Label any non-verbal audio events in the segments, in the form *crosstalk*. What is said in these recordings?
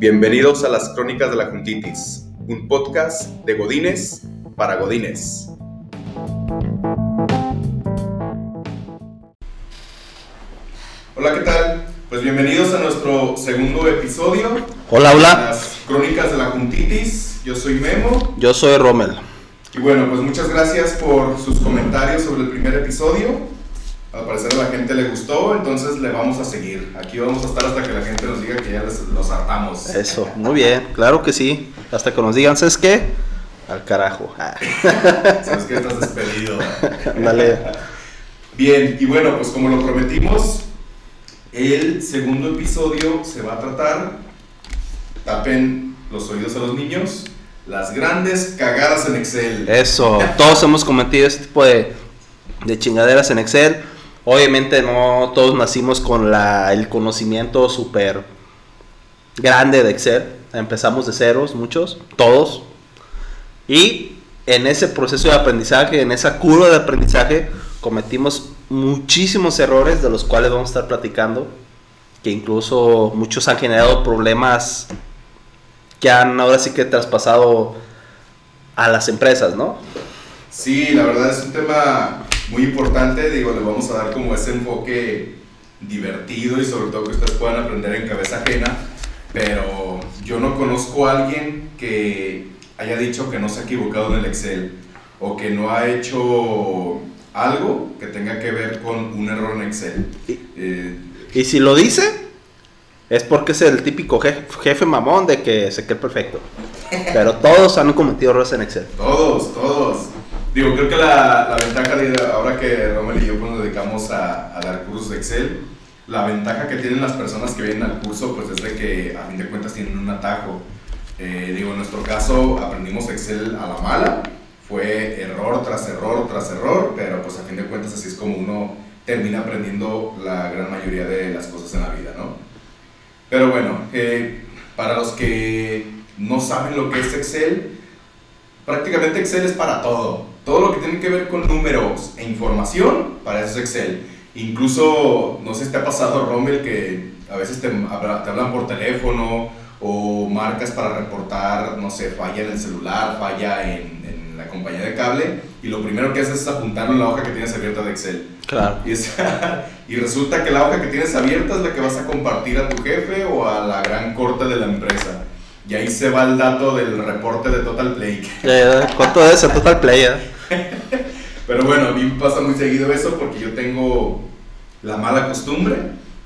Bienvenidos a las Crónicas de la Juntitis, un podcast de Godines para Godines. Hola, ¿qué tal? Pues bienvenidos a nuestro segundo episodio. Hola, hola. Las Crónicas de la Juntitis. Yo soy Memo. Yo soy Rommel. Y bueno, pues muchas gracias por sus comentarios sobre el primer episodio. Al parecer a la gente le gustó, entonces le vamos a seguir. Aquí vamos a estar hasta que la gente nos diga que ya les, los hartamos. Eso, muy bien, claro que sí. Hasta que nos digan, ¿sabes qué? Al carajo. Ah. *laughs* Sabes que estás despedido. *laughs* Dale. Bien, y bueno, pues como lo prometimos, el segundo episodio se va a tratar, tapen los oídos a los niños, las grandes cagadas en Excel. Eso, todos hemos cometido este tipo de, de chingaderas en Excel. Obviamente no todos nacimos con la, el conocimiento súper grande de Excel. Empezamos de ceros, muchos, todos. Y en ese proceso de aprendizaje, en esa curva de aprendizaje, cometimos muchísimos errores de los cuales vamos a estar platicando. Que incluso muchos han generado problemas que han ahora sí que traspasado a las empresas, ¿no? Sí, la verdad es un tema muy importante, digo, le vamos a dar como ese enfoque divertido y sobre todo que ustedes puedan aprender en cabeza ajena, pero yo no conozco a alguien que haya dicho que no se ha equivocado en el Excel o que no ha hecho algo que tenga que ver con un error en Excel. Eh, Y si lo dice, es porque es el típico jefe, jefe mamón de que se cree perfecto. *laughs* Pero todos han cometido errores en Excel. todos, todos. Digo, creo que la, la ventaja de ahora que Romel y yo pues, nos dedicamos a, a dar cursos de Excel, la ventaja que tienen las personas que vienen al curso pues es de que a fin de cuentas tienen un atajo. Eh, digo, en nuestro caso aprendimos Excel a la mala, fue error tras error tras error, pero pues a fin de cuentas así es como uno termina aprendiendo la gran mayoría de las cosas en la vida, ¿no? Pero bueno, eh, para los que no saben lo que es Excel, prácticamente Excel es para todo. Todo lo que tiene que ver con números e información, para eso es Excel. Incluso, no sé si te ha pasado, Rommel, que a veces te, te hablan por teléfono o marcas para reportar, no sé, falla en el celular, falla en, en la compañía de cable, y lo primero que haces es apuntarlo en la hoja que tienes abierta de Excel. Claro. Y, es- *laughs* y resulta que la hoja que tienes abierta es la que vas a compartir a tu jefe o a la gran corte de la empresa. Y ahí se va el dato del reporte de Total Play. ¿Cuánto es el Total Play? eh? *laughs* Pero bueno, a mí me pasa muy seguido eso porque yo tengo la mala costumbre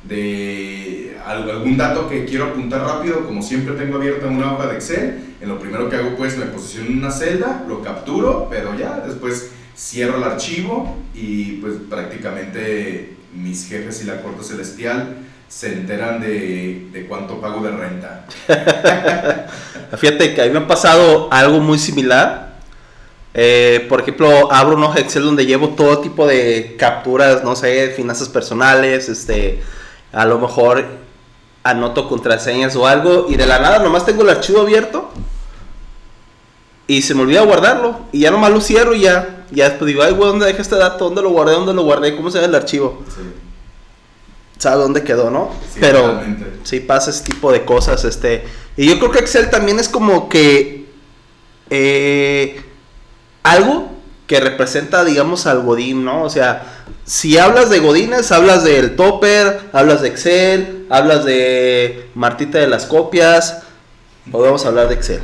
de al- algún dato que quiero apuntar rápido, como siempre tengo abierta una hoja de Excel, en lo primero que hago pues me posiciono en una celda, lo capturo, pero ya después cierro el archivo y pues prácticamente mis jefes y la corte celestial se enteran de, de cuánto pago de renta. *laughs* Fíjate que a mí me ha pasado algo muy similar. Eh, por ejemplo, abro un hoja Excel donde llevo todo tipo de capturas, no sé, finanzas personales, este, a lo mejor anoto contraseñas o algo y de la nada nomás tengo el archivo abierto y se me olvida guardarlo y ya nomás lo cierro y ya, ya después digo, ay, güey, ¿dónde dejé este dato? ¿Dónde lo guardé? ¿Dónde lo guardé? ¿Cómo se ve el archivo? Sí, ¿Sabe dónde quedó, no? sí, Pero totalmente. sí pasa ese tipo de cosas, este, y yo creo que Excel también es como que eh, algo que representa, digamos, al Godín, ¿no? O sea, si hablas de Godines, hablas del Topper, hablas de Excel, hablas de Martita de las copias, podemos hablar de Excel.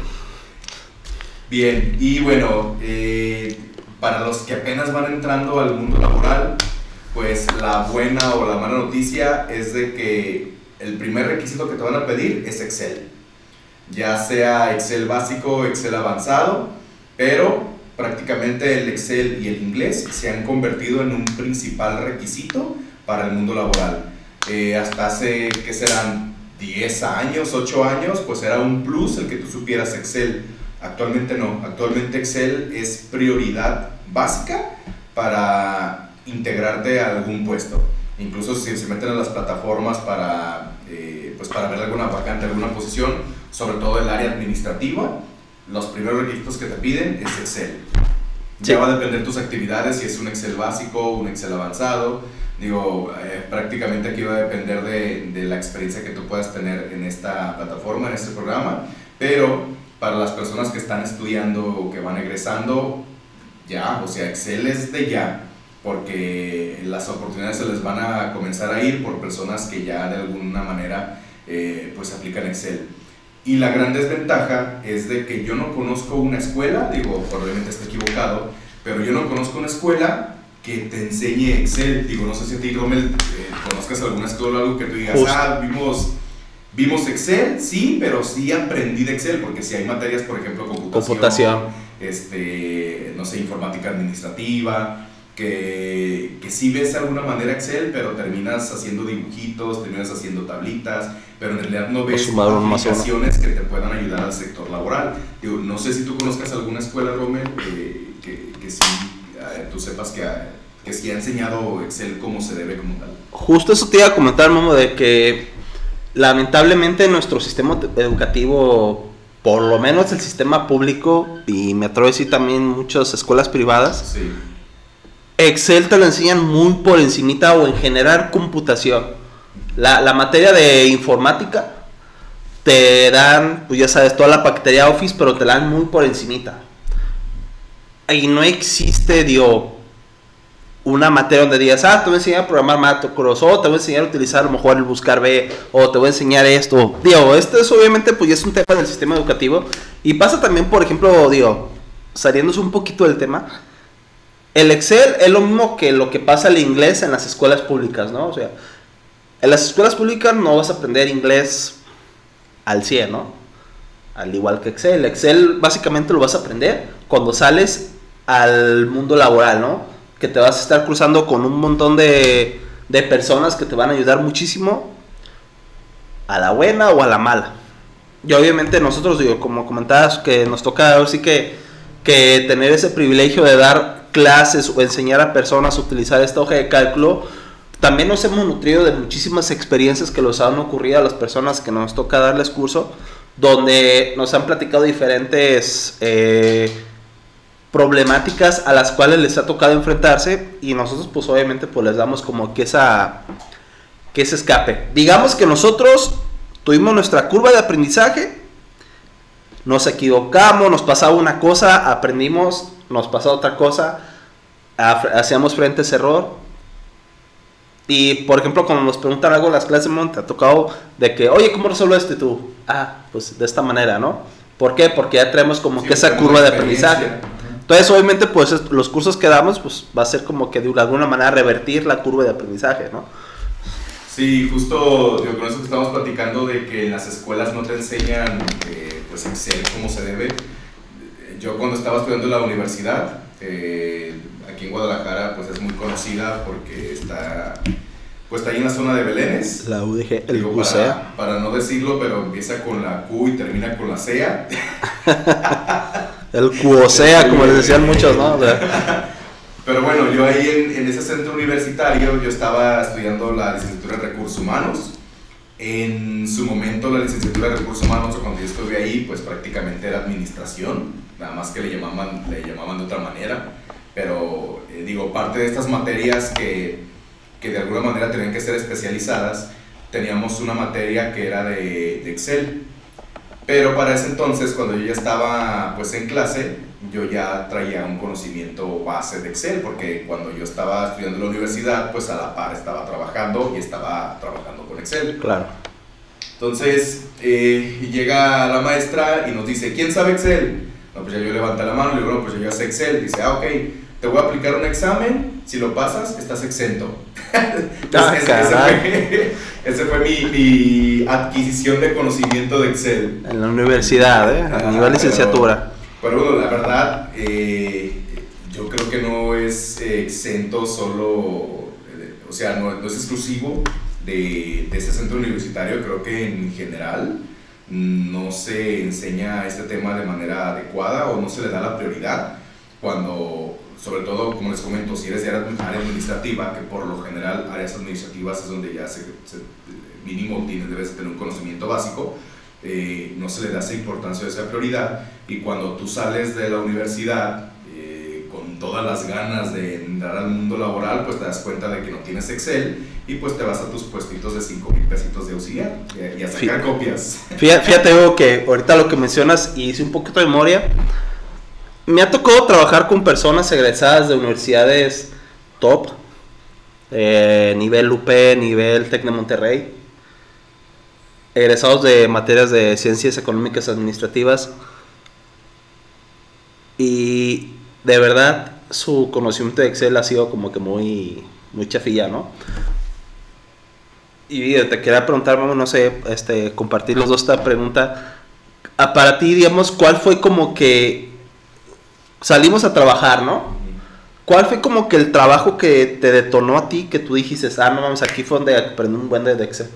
Bien, y bueno, eh, para los que apenas van entrando al mundo laboral, pues la buena o la mala noticia es de que el primer requisito que te van a pedir es Excel. Ya sea Excel básico, Excel avanzado, pero prácticamente el Excel y el inglés se han convertido en un principal requisito para el mundo laboral. Eh, hasta hace, ¿qué serán? 10 años, 8 años, pues era un plus el que tú supieras Excel. Actualmente no, actualmente Excel es prioridad básica para integrarte a algún puesto. Incluso si se meten en las plataformas para, eh, pues para ver alguna vacante, alguna posición, sobre todo el área administrativa, los primeros requisitos que te piden es Excel. Sí. Ya va a depender tus actividades, si es un Excel básico, un Excel avanzado, Digo, eh, prácticamente aquí va a depender de, de, la experiencia que tú puedas tener en esta plataforma, en este programa, pero para las personas que están estudiando o que van egresando, ya, o sea, Excel es de ya, porque las oportunidades se les van a comenzar a ir por personas que ya de alguna manera eh, pues aplican Excel. Y la gran desventaja es de que yo no conozco una escuela, digo, probablemente esté equivocado, pero yo no conozco una escuela que te enseñe Excel. Digo, no sé si a ti, Rommel, eh, conozcas alguna escuela o algo que tú digas, ah, vimos, vimos Excel, sí, pero sí aprendí de Excel, porque si hay materias, por ejemplo, computación, computación. Este, no sé, informática administrativa, que, que sí ves de alguna manera Excel, pero terminas haciendo dibujitos, terminas haciendo tablitas, pero en realidad no ves aplicaciones que te puedan ayudar al sector laboral. Digo, no sé si tú conozcas alguna escuela, Rommel, que, que, que sí eh, tú sepas que, que sí ha enseñado Excel como se debe como tal. Justo eso te iba a comentar, Momo, de que lamentablemente nuestro sistema educativo, por lo menos el sistema público, y me atrevo a decir también muchas escuelas privadas, sí Excel te lo enseñan muy por encimita o en generar computación. La, materia de informática te dan, pues ya sabes, toda la bacteria Office, pero te la dan muy por encimita. Y no existe, digo, una materia donde digas, ah, te voy a enseñar a programar Macros, o te voy a enseñar a utilizar a lo mejor el buscar B, o te voy a enseñar esto. Digo, esto es obviamente, pues ya es un tema del sistema educativo. Y pasa también, por ejemplo, digo, saliéndose un poquito del tema, el Excel es lo mismo que lo que pasa el inglés en las escuelas públicas, ¿no? O sea, en las escuelas públicas no vas a aprender inglés al 100, ¿no? Al igual que Excel. Excel básicamente lo vas a aprender cuando sales al mundo laboral, ¿no? Que te vas a estar cruzando con un montón de, de personas que te van a ayudar muchísimo a la buena o a la mala. Y obviamente nosotros, digo, como comentabas, que nos toca ahora sí que, que tener ese privilegio de dar clases o enseñar a personas a utilizar esta hoja de cálculo, también nos hemos nutrido de muchísimas experiencias que nos han ocurrido a las personas que nos toca darles curso, donde nos han platicado diferentes eh, problemáticas a las cuales les ha tocado enfrentarse y nosotros pues obviamente pues les damos como que esa que ese escape. Digamos que nosotros tuvimos nuestra curva de aprendizaje, nos equivocamos, nos pasaba una cosa, aprendimos nos pasó otra cosa, hacíamos frente a ese error. Y por ejemplo, cuando nos preguntan algo en las clases, te ha tocado de que, oye, ¿cómo resuelves tú? Ah, pues de esta manera, ¿no? ¿Por qué? Porque ya traemos como que esa curva de aprendizaje. Entonces, obviamente, pues los cursos que damos, pues va a ser como que de alguna manera revertir la curva de aprendizaje, ¿no? Sí, justo digo, con eso que estamos platicando de que en las escuelas no te enseñan eh, pues Excel como se debe yo cuando estaba estudiando en la universidad, eh, aquí en Guadalajara, pues es muy conocida porque está, pues está ahí en la zona de Belénes. La UDG, el Digo, para, para, no decirlo, pero empieza con la Q y termina con la CEA. *laughs* el CUOSEA, como les decían muchos, ¿no? *laughs* Pero bueno, yo ahí en, en, ese centro universitario, yo estaba estudiando la licenciatura en recursos humanos. En su momento la licenciatura de recursos humanos, cuando yo estuve ahí, pues prácticamente era administración nada más que le llamaban, le llamaban de otra manera, pero eh, digo, parte de estas materias que, que, de alguna manera tenían que ser especializadas, teníamos una materia que era de, de, Excel, pero para ese entonces, cuando yo ya estaba pues en clase, yo ya traía un conocimiento base de Excel, porque cuando yo estaba estudiando en la universidad, pues a la par estaba trabajando y estaba trabajando con Excel. Claro. Entonces, eh, llega la maestra y nos dice, ¿quién sabe Excel? No, pues ya yo levanté la mano le digo, no, pues yo ya sé Excel. Dice, ah, ok, te voy a aplicar un examen, si lo pasas, estás exento. *laughs* ah, *laughs* ese, fue, mi, mi, adquisición de conocimiento de Excel. En la universidad, ¿eh? A nivel licenciatura. Pero bueno, la verdad, eh, yo creo que no es exento solo, eh, o sea, no, no es exclusivo de, de ese centro universitario, creo que en general no se enseña este tema de manera adecuada o no se le da la prioridad cuando, sobre todo, como les comento, si eres de área administrativa, que por lo general áreas administrativas es donde ya se, mínimo tienes, debes tener un conocimiento básico, eh, no se le da esa importancia o esa prioridad y cuando tú sales de la universidad todas las ganas de entrar al mundo laboral, pues te das cuenta de que no tienes Excel y pues te vas a tus puestitos de 5 mil pesitos de auxiliar y a, sacar Fíjate. copias. *laughs* Fíjate, Hugo, que ahorita lo que mencionas y hice un poquito de memoria. Me ha tocado trabajar con personas egresadas de universidades top, eh, nivel UP, nivel Tec de Monterrey, egresados de materias de ciencias económicas administrativas y de verdad su conocimiento de Excel ha sido como que muy, muy chafilla, ¿no? Y te quería preguntar, vamos, no sé, este, compartir los dos esta pregunta. Ah, para ti, digamos, ¿cuál fue como que salimos a trabajar, ¿no? ¿Cuál fue como que el trabajo que te detonó a ti, que tú dijiste, ah, no vamos, aquí fue donde aprendí un buen de Excel?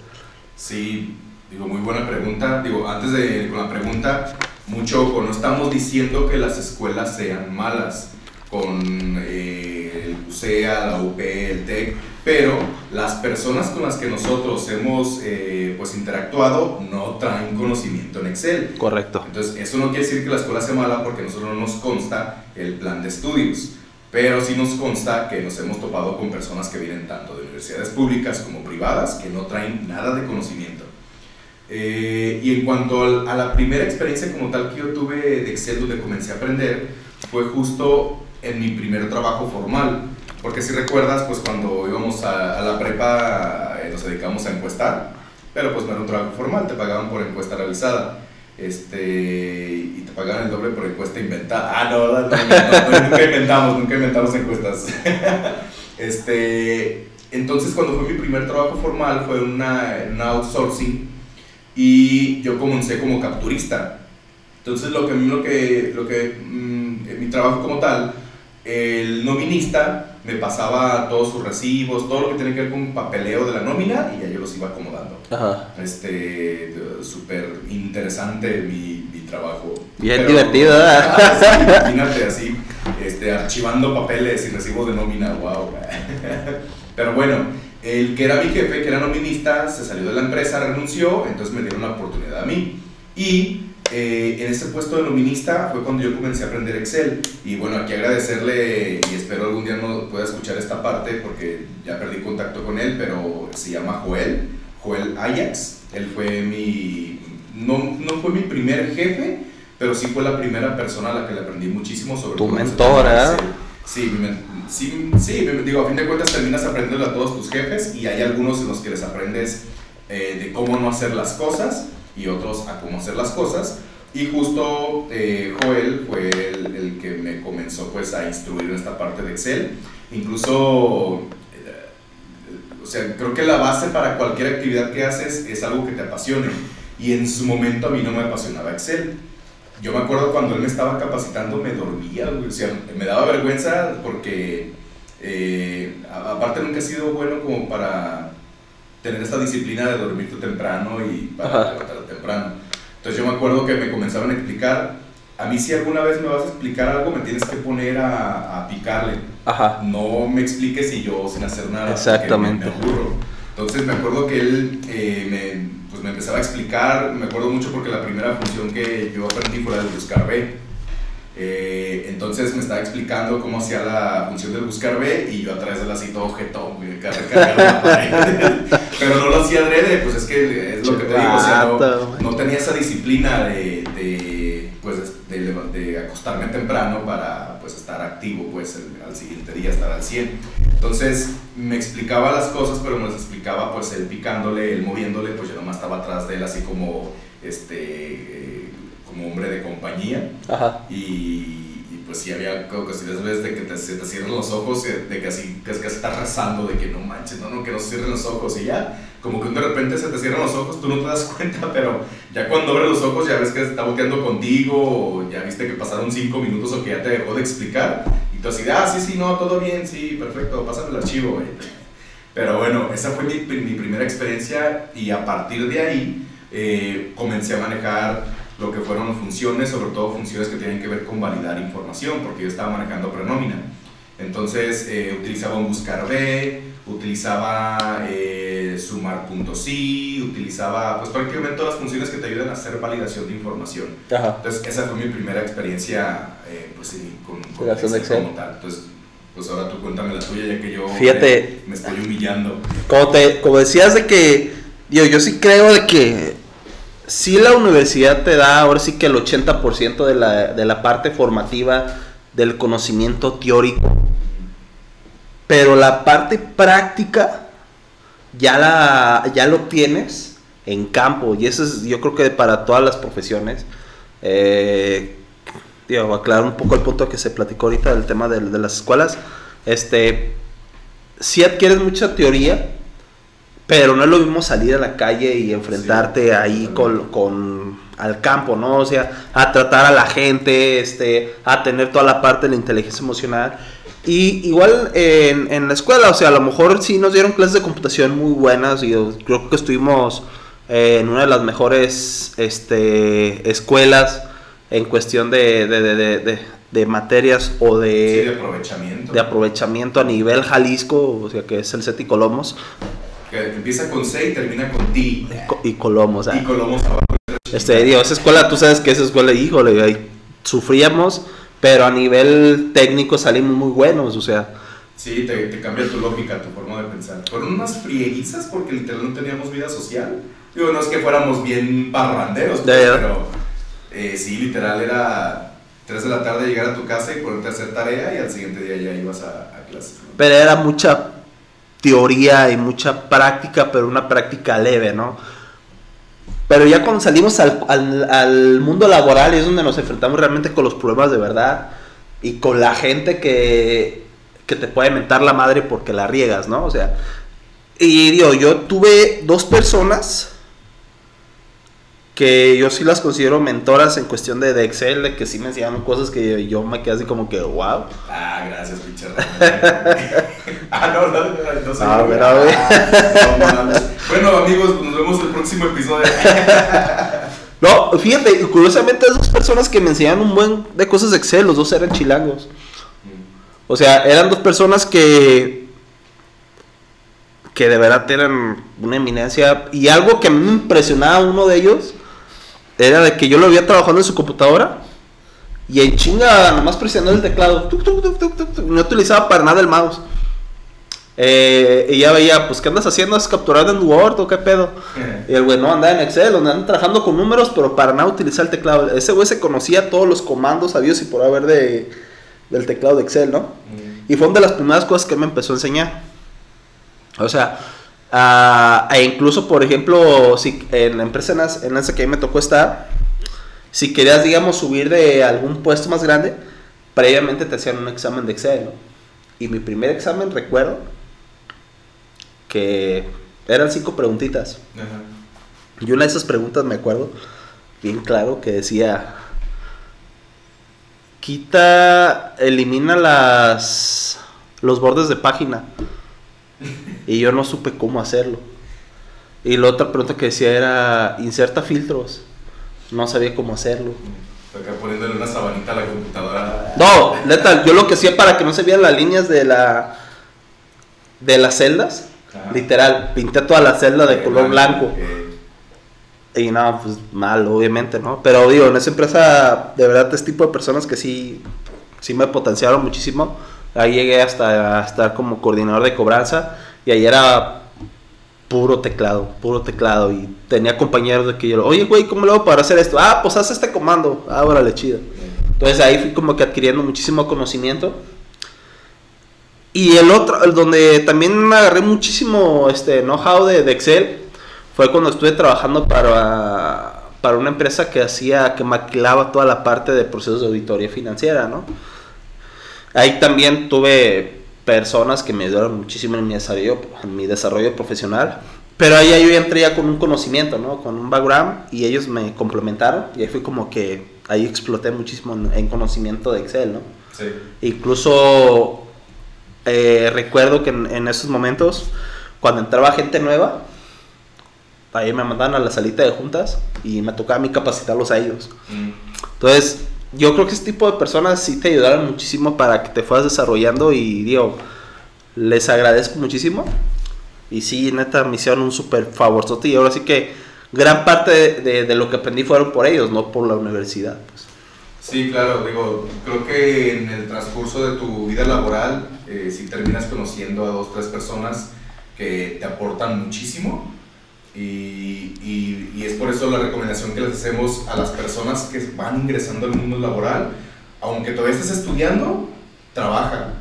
Sí, digo, muy buena pregunta. Digo, antes de ir con la pregunta, mucho ojo, no estamos diciendo que las escuelas sean malas con eh, el UCEA, la UP, el TEC, pero las personas con las que nosotros hemos eh, pues interactuado no traen conocimiento en Excel. Correcto. Entonces, eso no quiere decir que la escuela sea mala porque a nosotros no nos consta el plan de estudios, pero sí nos consta que nos hemos topado con personas que vienen tanto de universidades públicas como privadas que no traen nada de conocimiento. Eh, y en cuanto al- a la primera experiencia como tal que yo tuve de Excel donde comencé a aprender, fue justo en mi primer trabajo formal. Porque si recuerdas, pues cuando íbamos a, a la prepa eh, nos dedicamos a encuestar, pero pues no era un trabajo formal, te pagaban por encuesta realizada. Este, y te pagaban el doble por encuesta inventada. Ah, no, no, no, nunca inventamos, nunca inventamos encuestas. *laughs* este, entonces cuando fue mi primer trabajo formal fue una, una outsourcing y yo comencé como capturista. Entonces lo que lo que, lo que mm, en mi trabajo como tal, el nominista me pasaba todos sus recibos, todo lo que tenía que ver con papeleo de la nómina y ya yo los iba acomodando. Ajá. Este, súper interesante mi, mi trabajo. Bien divertido, ¿verdad? *laughs* Ah, sí, imagínate así, este, archivando papeles y recibos de nómina, wow. *laughs* Pero bueno, el que era mi jefe, que era nominista, se salió de la empresa, renunció, entonces me dieron la oportunidad a mí. Y eh, en ese puesto de nominista fue cuando yo comencé a aprender Excel. Y bueno, aquí agradecerle y espero algún día no pueda escuchar esta parte porque ya perdí contacto con él, pero se llama Joel, Joel Ajax. Él fue mi, no, no fue mi primer jefe, pero sí fue la primera persona a la que le aprendí muchísimo sobre Tu cómo Sí, sí, sí, digo, a fin de cuentas terminas aprendiendo a todos tus jefes y hay algunos en los que les aprendes eh, de cómo no hacer las cosas y otros a cómo hacer las cosas. Y justo eh, Joel fue el, el que me comenzó pues a instruir en esta parte de Excel. Incluso, eh, o sea, creo que la base para cualquier actividad que haces es algo que te apasione. Y en su momento a mí no me apasionaba Excel. Yo me acuerdo cuando él me estaba capacitando, me dormía, güey, o sea, me daba vergüenza porque, eh, aparte nunca he sido bueno como para tener esta disciplina de dormirte temprano y para levantarte temprano. Entonces yo me acuerdo que me comenzaban a explicar, a mí si alguna vez me vas a explicar algo, me tienes que poner a, a picarle. Ajá. No me expliques y yo sin hacer nada. Exactamente. Me, me aburro. Entonces me acuerdo que él eh, me, pues me empezaba a explicar, me acuerdo mucho porque la primera función que yo aprendí fue la del buscar B. Eh, entonces me estaba explicando cómo hacía la función del buscar B y yo a través de la cita recargaba la pared. Pero no lo hacía adrede, pues es que es lo que te digo, o sea, no, no tenía esa disciplina de, de, de acostarme temprano para pues, estar activo pues, el- al siguiente día, estar al 100. Entonces me explicaba las cosas, pero me las explicaba pues él picándole, él moviéndole, pues yo nomás estaba atrás de él así como, este, eh, como hombre de compañía. Ajá. Y, pues sí había ocasiones veces de que te, se te cierran los ojos, eh, de que así, que que estás rezando, de que no manches, no, no, que no se cierren los ojos y ya, como que de repente se te cierran los ojos, tú no te das *laughs* cuenta, pero ya cuando abres los ojos ya ves que está volteando contigo, o ya viste que pasaron cinco minutos o que ya te dejó de explicar, y tú así, ah, sí, sí, no, todo bien, sí, perfecto, pásame el archivo, güey. *laughs* Pero bueno, esa fue mi, mi primera experiencia y a partir de ahí eh, comencé a manejar lo que fueron funciones, sobre todo funciones que tienen que ver con validar información, porque yo estaba manejando prenómina. Entonces eh, utilizaba un buscar B, utilizaba eh, sumar.si, utilizaba pues prácticamente todas las funciones que te ayudan a hacer validación de información. Ajá. Entonces esa fue mi primera experiencia eh, pues, con, con de Excel. como tal. Entonces Pues ahora tú cuéntame la tuya, ya que yo Fíjate. me, me estoy humillando. Como, te, como decías de que, yo, yo sí creo de que sí la universidad te da ahora sí que el 80% de la, de la parte formativa del conocimiento teórico, pero la parte práctica ya, la, ya lo tienes en campo y eso es yo creo que para todas las profesiones. Eh, digo, aclarar un poco el punto que se platicó ahorita del tema de, de las escuelas. Este, sí adquieres mucha teoría, pero no es lo mismo salir a la calle y enfrentarte Sí, ahí con, con- al campo, ¿no? O sea, a tratar a la gente, este, a tener toda la parte de la inteligencia emocional. Y igual en, en la escuela, o sea, a lo mejor sí nos dieron clases de computación muy buenas y yo creo que estuvimos eh, en una de las mejores este, escuelas en cuestión de, de, de- de- materias o Sí, de, aprovechamiento. de aprovechamiento a nivel Jalisco, o sea, que es el CETI Colomos, Que empieza con C y termina con T. y Co- y Colomos. ah. Y Colomos abajo. Este, digo, esa escuela, tú sabes que esa escuela, híjole, ahí sufríamos, pero a nivel técnico salimos muy buenos, o sea, Sí, te, te cambia tu lógica, tu forma de pensar. Fueron unas frieguizas porque literal no teníamos vida social. Digo, no es que fuéramos bien pues, ya. pero eh, sí, literal era 3 de la tarde llegar a tu casa y ponerte a hacer tarea y al siguiente día ya ibas a, a clases. ¿no? pero era mucha teoría y mucha práctica, pero una práctica leve, ¿no? Pero ya cuando salimos al, al- al mundo laboral es donde nos enfrentamos realmente con los problemas de verdad y con la gente que, que te puede mentar la madre porque la riegas, ¿no? O sea, y digo, yo tuve dos personas que yo sí las considero mentoras en cuestión de, de Excel, de que sí me enseñaron cosas que yo me quedé así como que, wow. Ah, gracias, Ramón. *laughs* ah, no, no, no, no soy Ah, mira. Ah, no mames. bueno, amigos, nos vemos el próximo episodio. *laughs* No, fíjate, curiosamente esas dos personas que me enseñaron un buen de cosas de Excel, los dos eran chilangos. O sea, eran dos personas que que de verdad eran una eminencia y algo que a mí me impresionaba uno de ellos era de que yo lo había trabajando en su computadora y en chinga nomás presionando el teclado, tuc, tuc, tuc, no utilizaba para nada el mouse. Eh, y ya veía, pues, ¿qué andas haciendo? ¿Es capturando en Word o qué pedo? Y el güey no andaba en Excel, donde andan trabajando con números, pero para nada utilizar el teclado. Ese güey se conocía todos los comandos habidos y por haber de, del teclado de Excel, ¿no? Y fue una de las primeras cosas que me empezó a enseñar. O sea, ah, e incluso, por ejemplo, si en la empresa en esa que a mí me tocó estar, si querías, digamos, subir de algún puesto más grande, previamente te hacían un examen de Excel, ¿no? Y mi primer examen, recuerdo, que eran cinco preguntitas. Ajá. Y una de esas preguntas me acuerdo bien claro que decía, quita, elimina las los bordes de página. *laughs* Y yo no supe cómo hacerlo. Y la otra pregunta que decía era, inserta filtros. No sabía cómo hacerlo. Acá poniéndole una sabanita a la computadora. No, neta, yo lo que hacía para que no se vieran las líneas de la de las celdas, Literal, pinté toda la celda de color blanco. Y no, pues mal, obviamente, ¿no? Pero digo, en esa empresa, de verdad, este tipo de personas que sí, sí me potenciaron muchísimo. Ahí llegué hasta a estar como coordinador de cobranza y ahí era puro teclado, puro teclado. Y tenía compañeros de que yo, oye, güey, ¿cómo lo hago para hacer esto? Ah, pues haz este comando. Ah, órale, chido. Entonces ahí fui como que adquiriendo muchísimo conocimiento. Y el otro, el donde también agarré muchísimo este know-how de, de Excel, fue cuando estuve trabajando para, para una empresa que hacía, que maquilaba toda la parte de procesos de auditoría financiera, ¿no? Ahí también tuve personas que me ayudaron muchísimo en mi desarrollo, en mi desarrollo profesional. Pero ahí yo entré ya con un conocimiento, ¿no? Con un background y ellos me complementaron y ahí fui como que ahí exploté muchísimo en, en conocimiento de Excel, ¿no? Sí. Incluso eh, recuerdo que en, en esos momentos, cuando entraba gente nueva, ahí me mandaban a la salita de juntas y me tocaba a mí capacitarlos a ellos. Mm. Entonces, yo creo que este tipo de personas sí te ayudaron muchísimo para que te fueras desarrollando y digo, les agradezco muchísimo. Y sí, neta, me hicieron un súper favorzote y ahora sí que gran parte de, de- de lo que aprendí fueron por ellos, no por la universidad. pues. Sí, claro, digo, creo que en el transcurso de tu vida laboral, eh, si terminas conociendo a dos, tres personas que te aportan muchísimo, y, y, es por eso la recomendación que les hacemos a las personas que van ingresando al mundo laboral, aunque todavía estés estudiando, trabaja.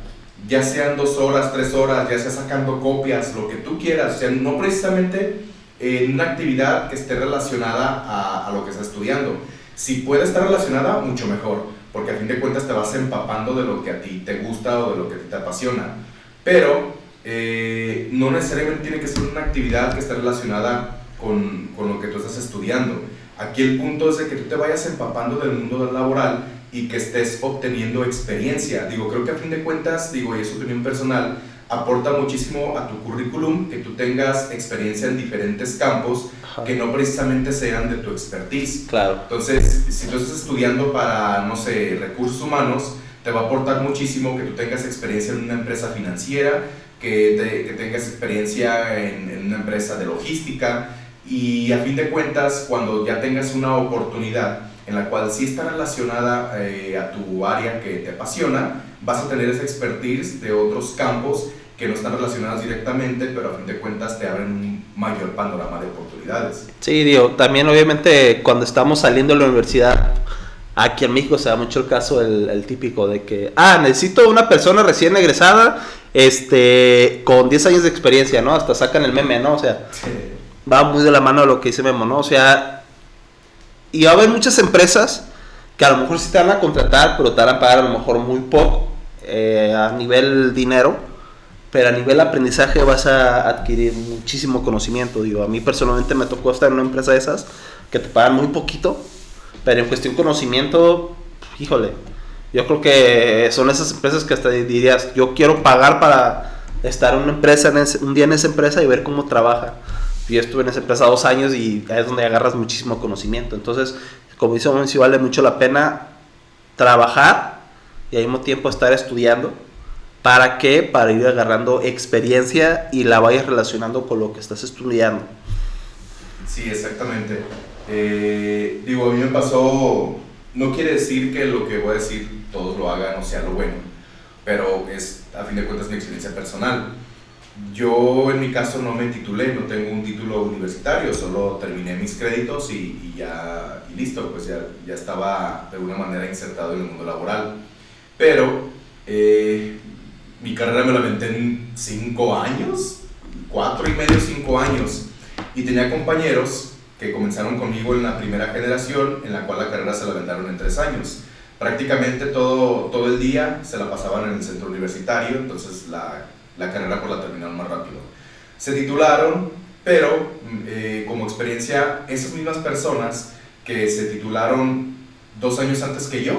Ya sean dos horas, tres horas, ya sea sacando copias, lo que tú quieras, o sea, no precisamente en una actividad que esté relacionada a lo que estás estudiando. Si puede estar relacionada, mucho mejor, porque a fin de cuentas te vas empapando de lo que a ti te gusta o de lo que a ti te apasiona. Pero eh, no necesariamente tiene que ser una actividad que esté relacionada con, con, lo que tú estás estudiando. Aquí el punto es de que tú te vayas empapando del mundo laboral y que estés obteniendo experiencia. Digo, creo que a fin de cuentas, digo, y es opinión personal, aporta muchísimo a tu currículum que tú tengas experiencia en diferentes campos Ajá. que no precisamente sean de tu expertise. Claro. Entonces, si tú estás estudiando para, no sé, recursos humanos, te va a aportar muchísimo que tú tengas experiencia en una empresa financiera, que, te, que tengas experiencia en, en, una empresa de logística y a fin de cuentas cuando ya tengas una oportunidad en la cual sí está relacionada eh, a tu área que te apasiona, vas a tener esa expertise de otros campos que no están relacionados directamente, pero a fin de cuentas te abren un mayor panorama de oportunidades. Sí, digo, también obviamente cuando estamos saliendo de la universidad, aquí en México se da mucho el caso, el, el típico de que, ah, necesito una persona recién egresada este, con 10 años de experiencia, ¿no? Hasta sacan el meme, ¿no? O sea, sí. va muy de la mano a lo que dice Memo, ¿no? O sea, y va a haber muchas empresas que a lo mejor sí te van a contratar, pero te van a pagar a lo mejor muy poco eh, a nivel dinero, pero a nivel aprendizaje vas a adquirir muchísimo conocimiento. Digo, a mí personalmente me tocó estar en una empresa de esas que te pagan muy poquito, pero en cuestión conocimiento, híjole, yo creo que son esas empresas que hasta dirías, yo quiero pagar para estar en una empresa, un día en esa empresa y ver cómo trabaja. Yo estuve en esa empresa dos años y es donde agarras muchísimo conocimiento. Entonces, como dice sí vale mucho la pena trabajar y al mismo tiempo estar estudiando. ¿Para qué? Para ir agarrando experiencia y la vayas relacionando con lo que estás estudiando. Sí, exactamente. Eh, digo, a mí me pasó, no quiere decir que lo que voy a decir todos lo hagan o sea lo bueno, pero es a fin de cuentas mi experiencia personal. Yo en mi caso no me titulé, no tengo un título universitario, solo terminé mis créditos y, y ya y listo, pues ya, ya estaba de alguna manera insertado en el mundo laboral. Pero eh, mi carrera me la aventé en cinco años, cuatro y medio, cinco años, y tenía compañeros que comenzaron conmigo en la primera generación, en la cual la carrera se la aventaron en tres años prácticamente todo, todo el día se la pasaban en el centro universitario, entonces la, la carrera pues la terminaron más rápido. Se titularon, pero eh, como experiencia, esas mismas personas que se titularon dos años antes que yo,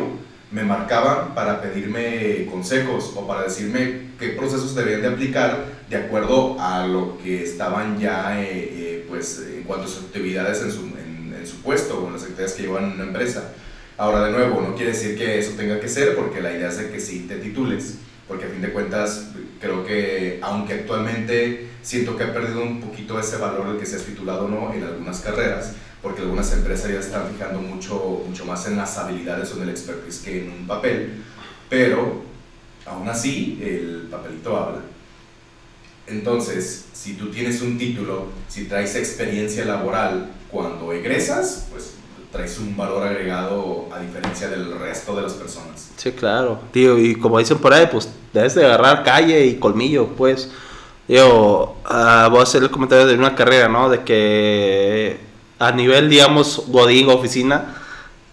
me marcaban para pedirme consejos o para decirme qué procesos debían de aplicar de acuerdo a lo que estaban ya, eh, eh, pues, en cuanto a sus actividades en su, en, su puesto o en las actividades que llevan en una empresa. Ahora, de nuevo, no quiere decir que eso tenga que ser, porque la idea es de que sí te titules, porque a fin de cuentas creo que, aunque actualmente siento que ha perdido un poquito ese valor de que seas titulado o no en algunas carreras, porque algunas empresas ya están fijando mucho, mucho más en las habilidades o en el expertise que en un papel, pero aún así el papelito habla. Entonces, si tú tienes un título, si traes experiencia laboral cuando egresas, pues traes un valor agregado a diferencia del resto de las personas. Sí, claro, tío, y como dicen por ahí, pues debes de agarrar calle y colmillo, pues. Yo uh, voy a hacer el comentario de una carrera, ¿no? De que a nivel, digamos, godín, oficina,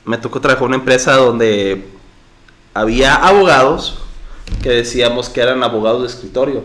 me tocó trabajar una empresa donde había abogados que decíamos que eran abogados de escritorio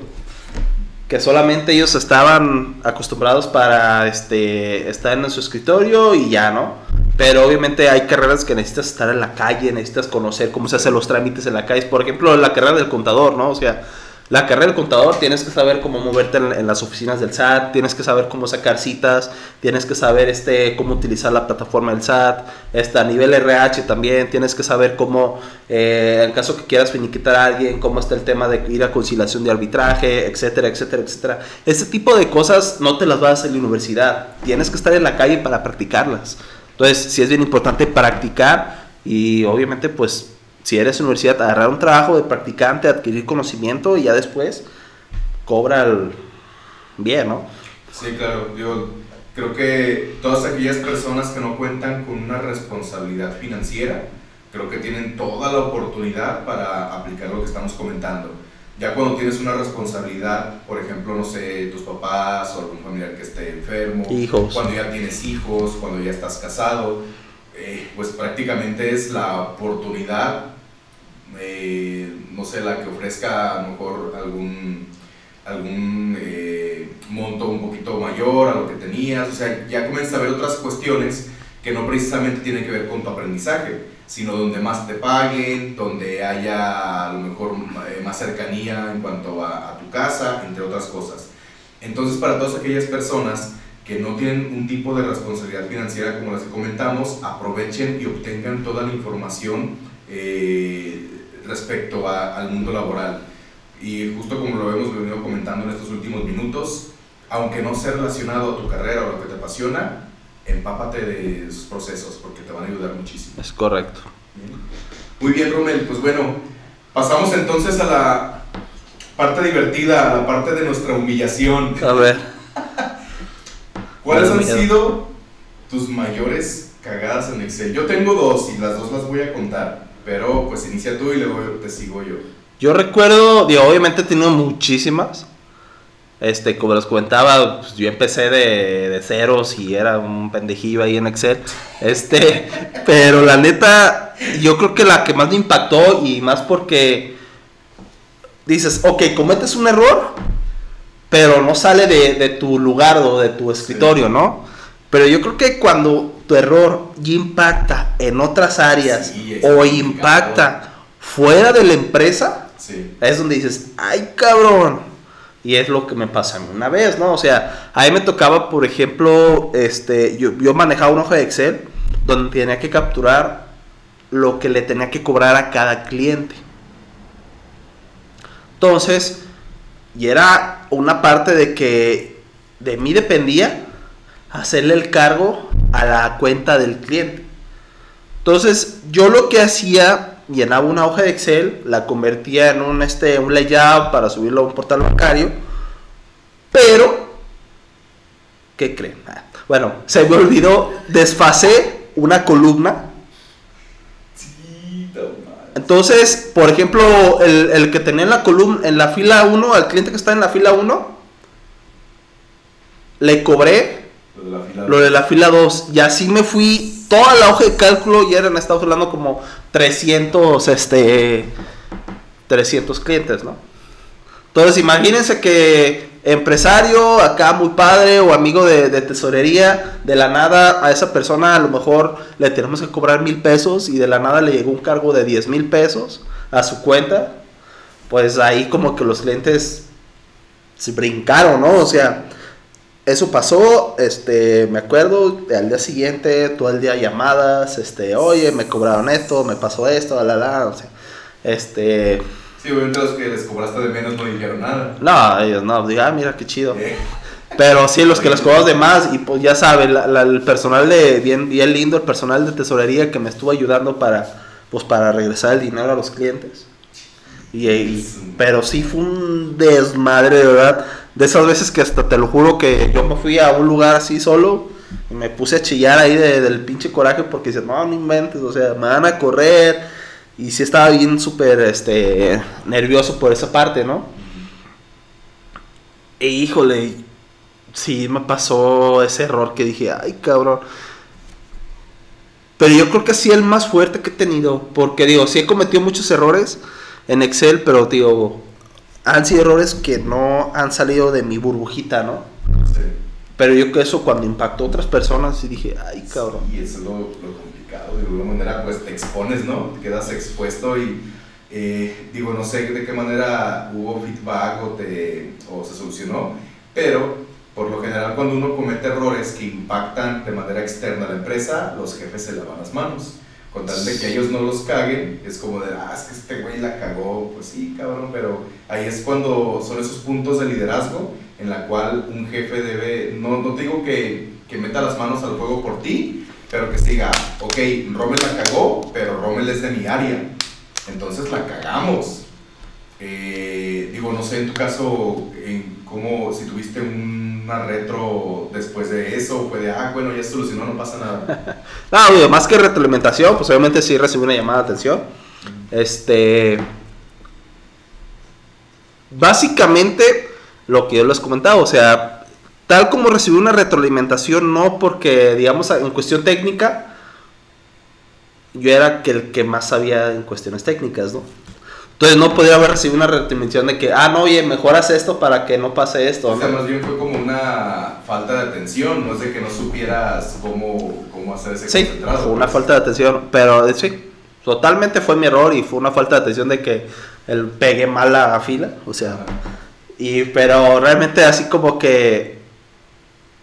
que solamente ellos estaban acostumbrados para este estar en su escritorio y ya, ¿no? Pero obviamente hay carreras que necesitas estar en la calle, necesitas conocer cómo se hacen los trámites en la calle. Por ejemplo, la carrera del contador, ¿no? O sea, la carrera del contador tienes que saber cómo moverte en, las oficinas del SAT, tienes que saber cómo sacar citas, tienes que saber este, cómo utilizar la plataforma del SAT, este, a nivel RH también, tienes que saber cómo, eh, en caso que quieras finiquitar a alguien, cómo está el tema de ir a conciliación de arbitraje, etcétera, etcétera, etcétera. Este tipo de cosas no te las vas a hacer en la universidad, tienes que estar en la calle para practicarlas. Entonces, sí es bien importante practicar Y obviamente, pues, si eres universidad, agarrar un trabajo de practicante, adquirir conocimiento y ya después cobra el bien, ¿no? Sí, claro. Yo creo que todas aquellas personas que no cuentan con una responsabilidad financiera, creo que tienen toda la oportunidad para aplicar lo que estamos comentando. Ya cuando tienes una responsabilidad, por ejemplo, no sé, tus papás o algún familiar que esté enfermo, Hijos. cuando ya tienes hijos, cuando ya estás casado, eh, pues prácticamente es la oportunidad, eh, no sé, la que ofrezca a lo mejor algún, algún eh, monto un poquito mayor a lo que tenías, o sea, ya comienzas a ver otras cuestiones que no precisamente tienen que ver con tu aprendizaje sino donde más te paguen, donde haya a lo mejor eh, más cercanía en cuanto a, tu casa, entre otras cosas. Entonces, para todas aquellas personas que no tienen un tipo de responsabilidad financiera como las que comentamos, aprovechen y obtengan toda la información respecto a, al mundo laboral. Y justo como lo hemos venido comentando en estos últimos minutos, aunque no sea relacionado a tu carrera o a lo que te apasiona, empápate de esos procesos porque te van a ayudar muchísimo. Es correcto. Muy bien, Romel. Pues bueno, pasamos entonces a la parte divertida, a la parte de nuestra humillación. A ver. *laughs* ¿Cuáles han sido tus mayores cagadas en Excel? Yo tengo dos y las dos las voy a contar, pero pues inicia tú y luego te sigo yo. Yo recuerdo, digo, obviamente he tenido muchísimas. Este, como les comentaba, pues yo empecé de, de, ceros y era un pendejillo ahí en Excel. Este, *laughs* pero la neta, yo creo que la que más me impactó y más porque dices, ok, cometes un error, pero no sale de, de tu lugar o de tu escritorio, sí. ¿no? Pero yo creo que cuando tu error impacta en otras áreas sí, o impacta fuera de la empresa, sí. es donde dices, ay cabrón. Y es lo que me pasa a mí una vez, ¿no? O sea, a mí me tocaba, por ejemplo, este, yo, yo manejaba una hoja de Excel donde tenía que capturar lo que le tenía que cobrar a cada cliente. Entonces, y era una parte de que de mí dependía hacerle el cargo a la cuenta del cliente. Entonces, yo lo que hacía llenaba una hoja de Excel, la convertía en un, este, un layout para subirlo a un portal bancario, pero, ¿qué creen? Ah, bueno, se me olvidó, desfasé una columna. Entonces, por ejemplo, el, el, que tenía en la columna, en la fila 1, al cliente que está en la fila 1, le cobré lo de la fila 2. Y así me fui toda la hoja de cálculo y eran, estamos hablando como 300, este, 300 clientes, ¿no? Entonces imagínense que empresario, acá muy padre o amigo de, de, tesorería, de la nada a esa persona a lo mejor le tenemos que cobrar mil pesos y de la nada le llegó un cargo de 10 mil pesos a su cuenta, pues ahí como que los clientes se brincaron, ¿no? O sea, eso pasó, este, me acuerdo, al día siguiente, todo el día llamadas, este, oye, me cobraron esto, me pasó esto, la, la, o sea, este... Sí, obviamente los que les cobraste de menos no dijeron nada. No, ellos no, digo, ah, mira, qué chido. ¿Eh? Pero sí, los que les cobramos de más, y pues ya saben, la, la, el personal de, bien, bien lindo, el personal de tesorería que me estuvo ayudando para, pues para regresar el dinero a los clientes. Y, pero sí fue un desmadre, de verdad. De esas veces que hasta te lo juro que yo me fui a un lugar así solo y me puse a chillar ahí de, del pinche coraje porque dices, no, no inventes, o sea, me van a correr. Y sí estaba bien súper este, nervioso por esa parte, ¿no? E híjole, sí me pasó ese error que dije, ay cabrón. Pero yo creo que sí el más fuerte que he tenido, porque digo, sí he cometido muchos errores en Excel, pero digo, han sido errores que no han salido de mi burbujita, ¿no? Sí. Pero yo que eso cuando impactó a otras personas, sí dije, ay, cabrón. Y eso es lo, lo, complicado, de alguna manera, pues te expones, ¿no? Te quedas expuesto y, eh, digo, no sé de qué manera hubo feedback o, te, o se solucionó, pero por lo general cuando uno comete errores que impactan de manera externa a la empresa, los jefes se lavan las manos con tal de que ellos no los caguen, es como de, ah, es que este güey la cagó, pues sí, cabrón, pero ahí es cuando son esos puntos de liderazgo en la cual un jefe debe, no, no te digo que, que meta las manos al fuego por ti, pero que se diga, ok, Rommel la cagó, pero Rommel es de mi área, entonces la cagamos. Eh, digo, no sé en tu caso, en cómo, si tuviste una retro después de eso, fue de, ah, bueno, ya solucionó, no pasa nada. *laughs* no, más que retroalimentación, pues obviamente sí recibí una llamada de atención. Este. Básicamente, lo que yo les comentaba, o sea, tal como recibí una retroalimentación, no porque, digamos, en cuestión técnica, yo era el que más sabía en cuestiones técnicas, ¿no? Entonces no podía haber recibido una retribución de que, ah, no, oye, mejoras esto para que no pase esto. O sea, más bien fue como una falta de atención, no es de que no supieras cómo, cómo hacer ese sí, fue una falta de atención, pero sí, totalmente fue mi error y fue una falta de atención de que él pegué mal la fila, o sea, y pero realmente así como que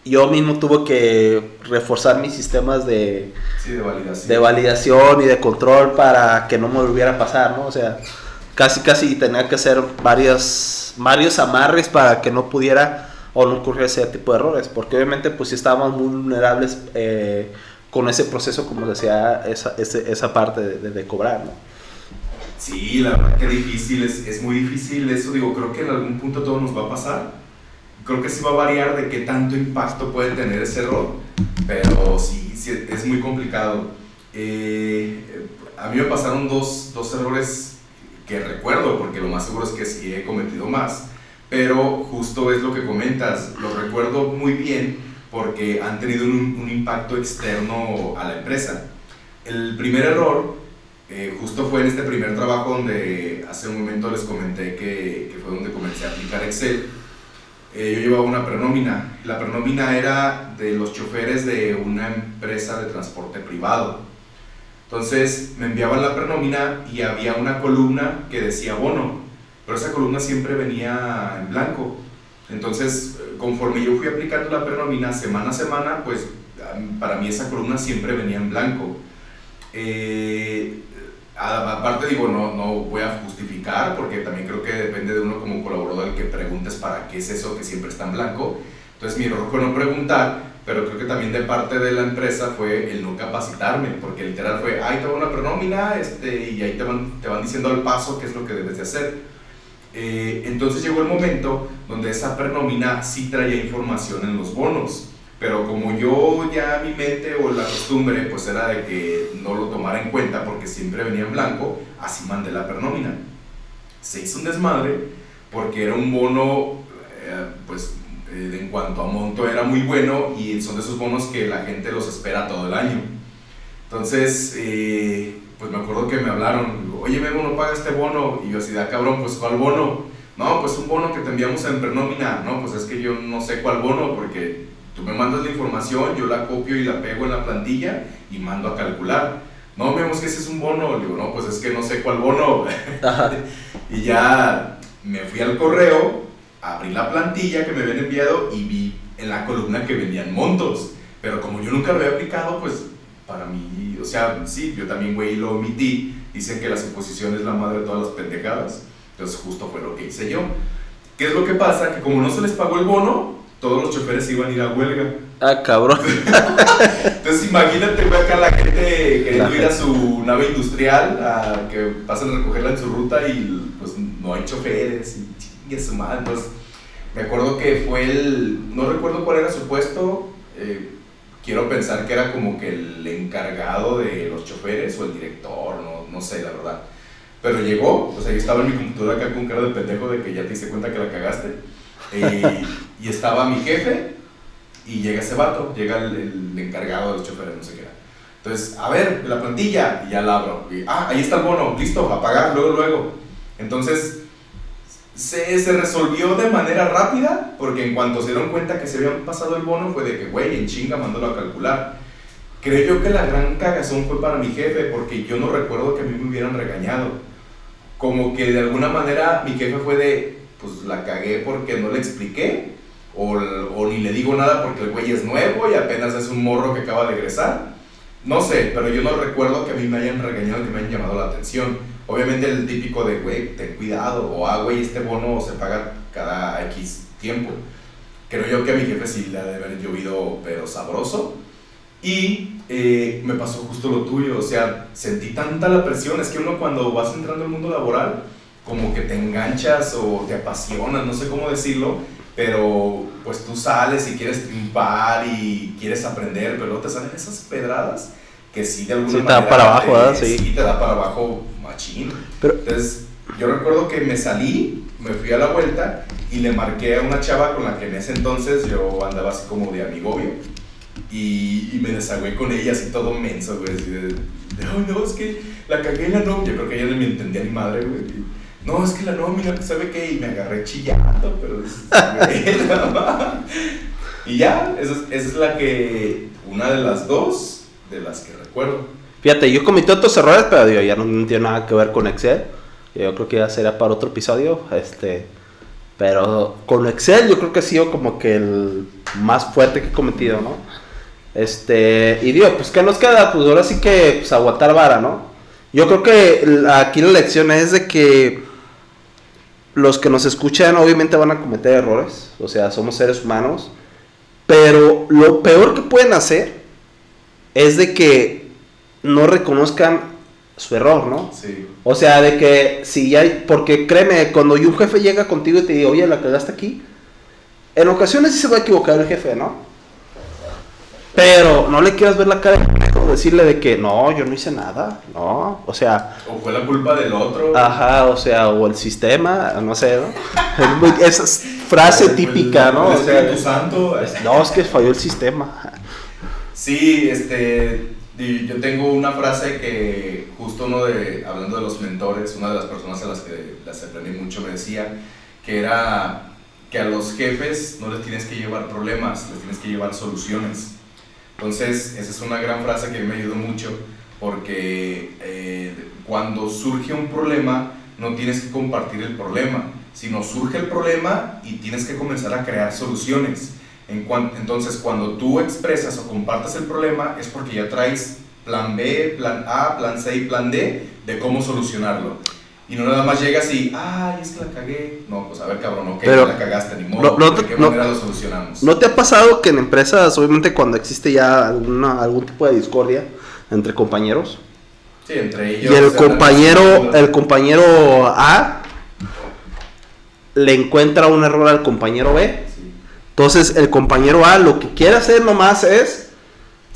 yo mismo tuve que reforzar mis sistemas de, de, validación. de validación y de control para que no me volviera a pasar, ¿no? O sea, casi casi tenía que hacer varios, varios amarres para que no pudiera o no ocurriera ese tipo de errores, porque obviamente pues si estábamos muy vulnerables eh, con ese proceso, como decía, esa, esa parte de, de, cobrar, ¿no? Sí, la verdad que difícil, es, es, muy difícil eso, digo, creo que en algún punto todo nos va a pasar, creo que sí va a variar de qué tanto impacto puede tener ese error, pero sí, sí es muy complicado. Eh, a mí me pasaron dos, dos errores que recuerdo, porque lo más seguro es que sí he cometido más, pero justo es lo que comentas, lo recuerdo muy bien porque han tenido un, impacto externo a la empresa. El primer error eh, justo fue en este primer trabajo donde hace un momento les comenté que, que fue donde comencé a aplicar Excel. Eh, yo llevaba una prenómina. La prenómina era de los choferes de una empresa de transporte privado. Entonces me enviaban la prenómina y había una columna que decía bono, pero esa columna siempre venía en blanco. Entonces, conforme yo fui aplicando la prenómina semana a semana, pues para mí esa columna siempre venía en blanco. Eh, aparte digo, no, no voy a justificar, porque también creo que depende de uno como colaborador el que preguntes para qué es eso que siempre está en blanco. Entonces mi error fue no preguntar, pero creo que también de parte de la empresa fue el no capacitarme, porque literal fue, ahí te va una prenómina este, y ahí te van, te van diciendo al paso qué es lo que debes de hacer. Eh, entonces llegó el momento donde esa prenómina sí traía información en los bonos, pero como yo ya mi mente o la costumbre pues era de que no lo tomara en cuenta porque siempre venía en blanco, así mandé la prenómina. Se hizo un desmadre porque era un bono eh, pues eh, en cuanto a monto era muy bueno y son de esos bonos que la gente los espera todo el año. Entonces, eh, pues me acuerdo que me hablaron, oye Memo, no paga este bono. Y yo así, da ah, cabrón, pues ¿cuál bono? No, pues un bono que te enviamos en prenómina. No, pues es que yo no sé cuál bono porque tú me mandas la información, yo la copio y la pego en la plantilla y mando a calcular. No, vemos que ese es un bono. Le digo, no, pues es que no sé cuál bono. *laughs* y ya me fui al correo abrí la plantilla que me habían enviado y vi en la columna que vendían montos. Pero como yo nunca lo había aplicado, pues para mí, o sea, sí, yo también, güey, lo omití. Dicen que la suposición es la madre de todas las pendejadas. Entonces justo fue lo que hice yo. ¿Qué es lo que pasa? Que como no se les pagó el bono, todos los choferes iban a ir a huelga. Ah, cabrón. *laughs* Entonces imagínate, güey, acá la gente queriendo ir a su nave industrial, a que pasen a recogerla en su ruta y pues no hay choferes. Y y su madre. Entonces, me acuerdo que fue el. No recuerdo cuál era su puesto. Eh, quiero pensar que era como que el encargado de los choferes o el director, no, no sé, la verdad. Pero llegó, o sea, yo estaba en mi computadora acá con cara de pendejo de que ya te diste cuenta que la cagaste. Eh, y estaba mi jefe y llega ese vato, llega el, el, encargado de los choferes, no sé qué era. Entonces, a ver, la plantilla, y ya la abro. Y, ah, ahí está el bono, listo, a pagar, luego, luego. Entonces, se, resolvió de manera rápida, porque en cuanto se dieron cuenta que se habían pasado el bono, fue de que, güey, en chinga, mándalo a calcular. Creo yo que la gran cagazón fue para mi jefe, porque yo no recuerdo que a mí me hubieran regañado. Como que de alguna manera mi jefe fue de, pues la cagué porque no le expliqué, o, o ni le digo nada porque el güey es nuevo y apenas es un morro que acaba de egresar. No sé, pero yo no recuerdo que a mí me hayan regañado, que me hayan llamado la atención Obviamente el típico de, güey, ten cuidado, o ah, güey, este bono se paga cada X tiempo. Creo yo que a mi jefe sí le ha de haber llovido, pero sabroso. Y eh, me pasó justo lo tuyo, o sea, sentí tanta la presión, es que uno cuando vas entrando al mundo laboral, como que te enganchas o te apasionas, no sé cómo decirlo, pero pues tú sales y quieres triunfar y quieres aprender, pero te salen esas pedradas que sí de alguna Sí, te manera da para abajo, te, ¿verdad? Sí. sí te da para abajo machín. Pero- Entonces, yo recuerdo que me salí, me fui a la vuelta y le marqué a una chava con la que en ese entonces yo andaba así como de amigobio y, y me desagüé con ella así todo menso, güey, así de, de, "Ay, no, es que la cagué en la nómina, yo creo que ella no me entendía ni madre, güey. no, es que la nómina, ¿sabe qué? Y me agarré chillando, pero... es- *laughs* y ya, esa es, esa es la que, una de las dos de las que recuerdo. Fíjate, yo cometí otros errores, pero digo, ya no tiene nada que ver con Excel. Yo creo que ya será para otro episodio. Este, pero con Excel yo creo que ha sido como que el más fuerte que he cometido, ¿no? Este, y digo, pues ¿qué nos queda? Pues ahora sí que pues, aguantar vara, ¿no? Yo creo que aquí la lección es de que los que nos escuchan obviamente van a cometer errores, o sea, somos seres humanos, pero lo peor que pueden hacer es de que no reconozcan su error, ¿no? Sí. O sea, de que si ya hay, porque créeme, cuando un jefe llega contigo y te dice, oye, la cagaste aquí, en ocasiones sí se va a equivocar el jefe, ¿no? Pero no le quieras ver la cara de decirle de que no, yo no hice nada, no, o sea, O fue la culpa del otro. ajá, o sea, o el sistema, no sé, ¿no? *laughs* Esa es frase O típica, ¿no? O sea, no, es que falló el sistema. Sí, este, yo tengo una frase que justo uno de, hablando de los mentores, una de las personas a las que las aprendí mucho me decía que era que a los jefes no les tienes que llevar problemas, les tienes que llevar soluciones. Entonces, esa es una gran frase que me ayudó mucho porque eh, cuando surge un problema no tienes que compartir el problema, sino surge el problema y tienes que comenzar a crear soluciones. En cuan- entonces, cuando tú expresas o compartes el problema es porque ya traes plan B, plan A, plan C y plan D de cómo solucionarlo. Y no nada más llegas y, ay, es que la cagué. No, pues a ver, cabrón, ok, Pero- la cagaste, ni modo. no- no ¿De qué no- manera lo solucionamos? ¿No te ha pasado que en empresas, obviamente cuando existe ya alguna, algún tipo de discordia entre compañeros, Sí, entre y ellos. el se andan compañero, el compañero A le encuentra un error al compañero B, Sí. Entonces el compañero A lo que quiere hacer nomás es,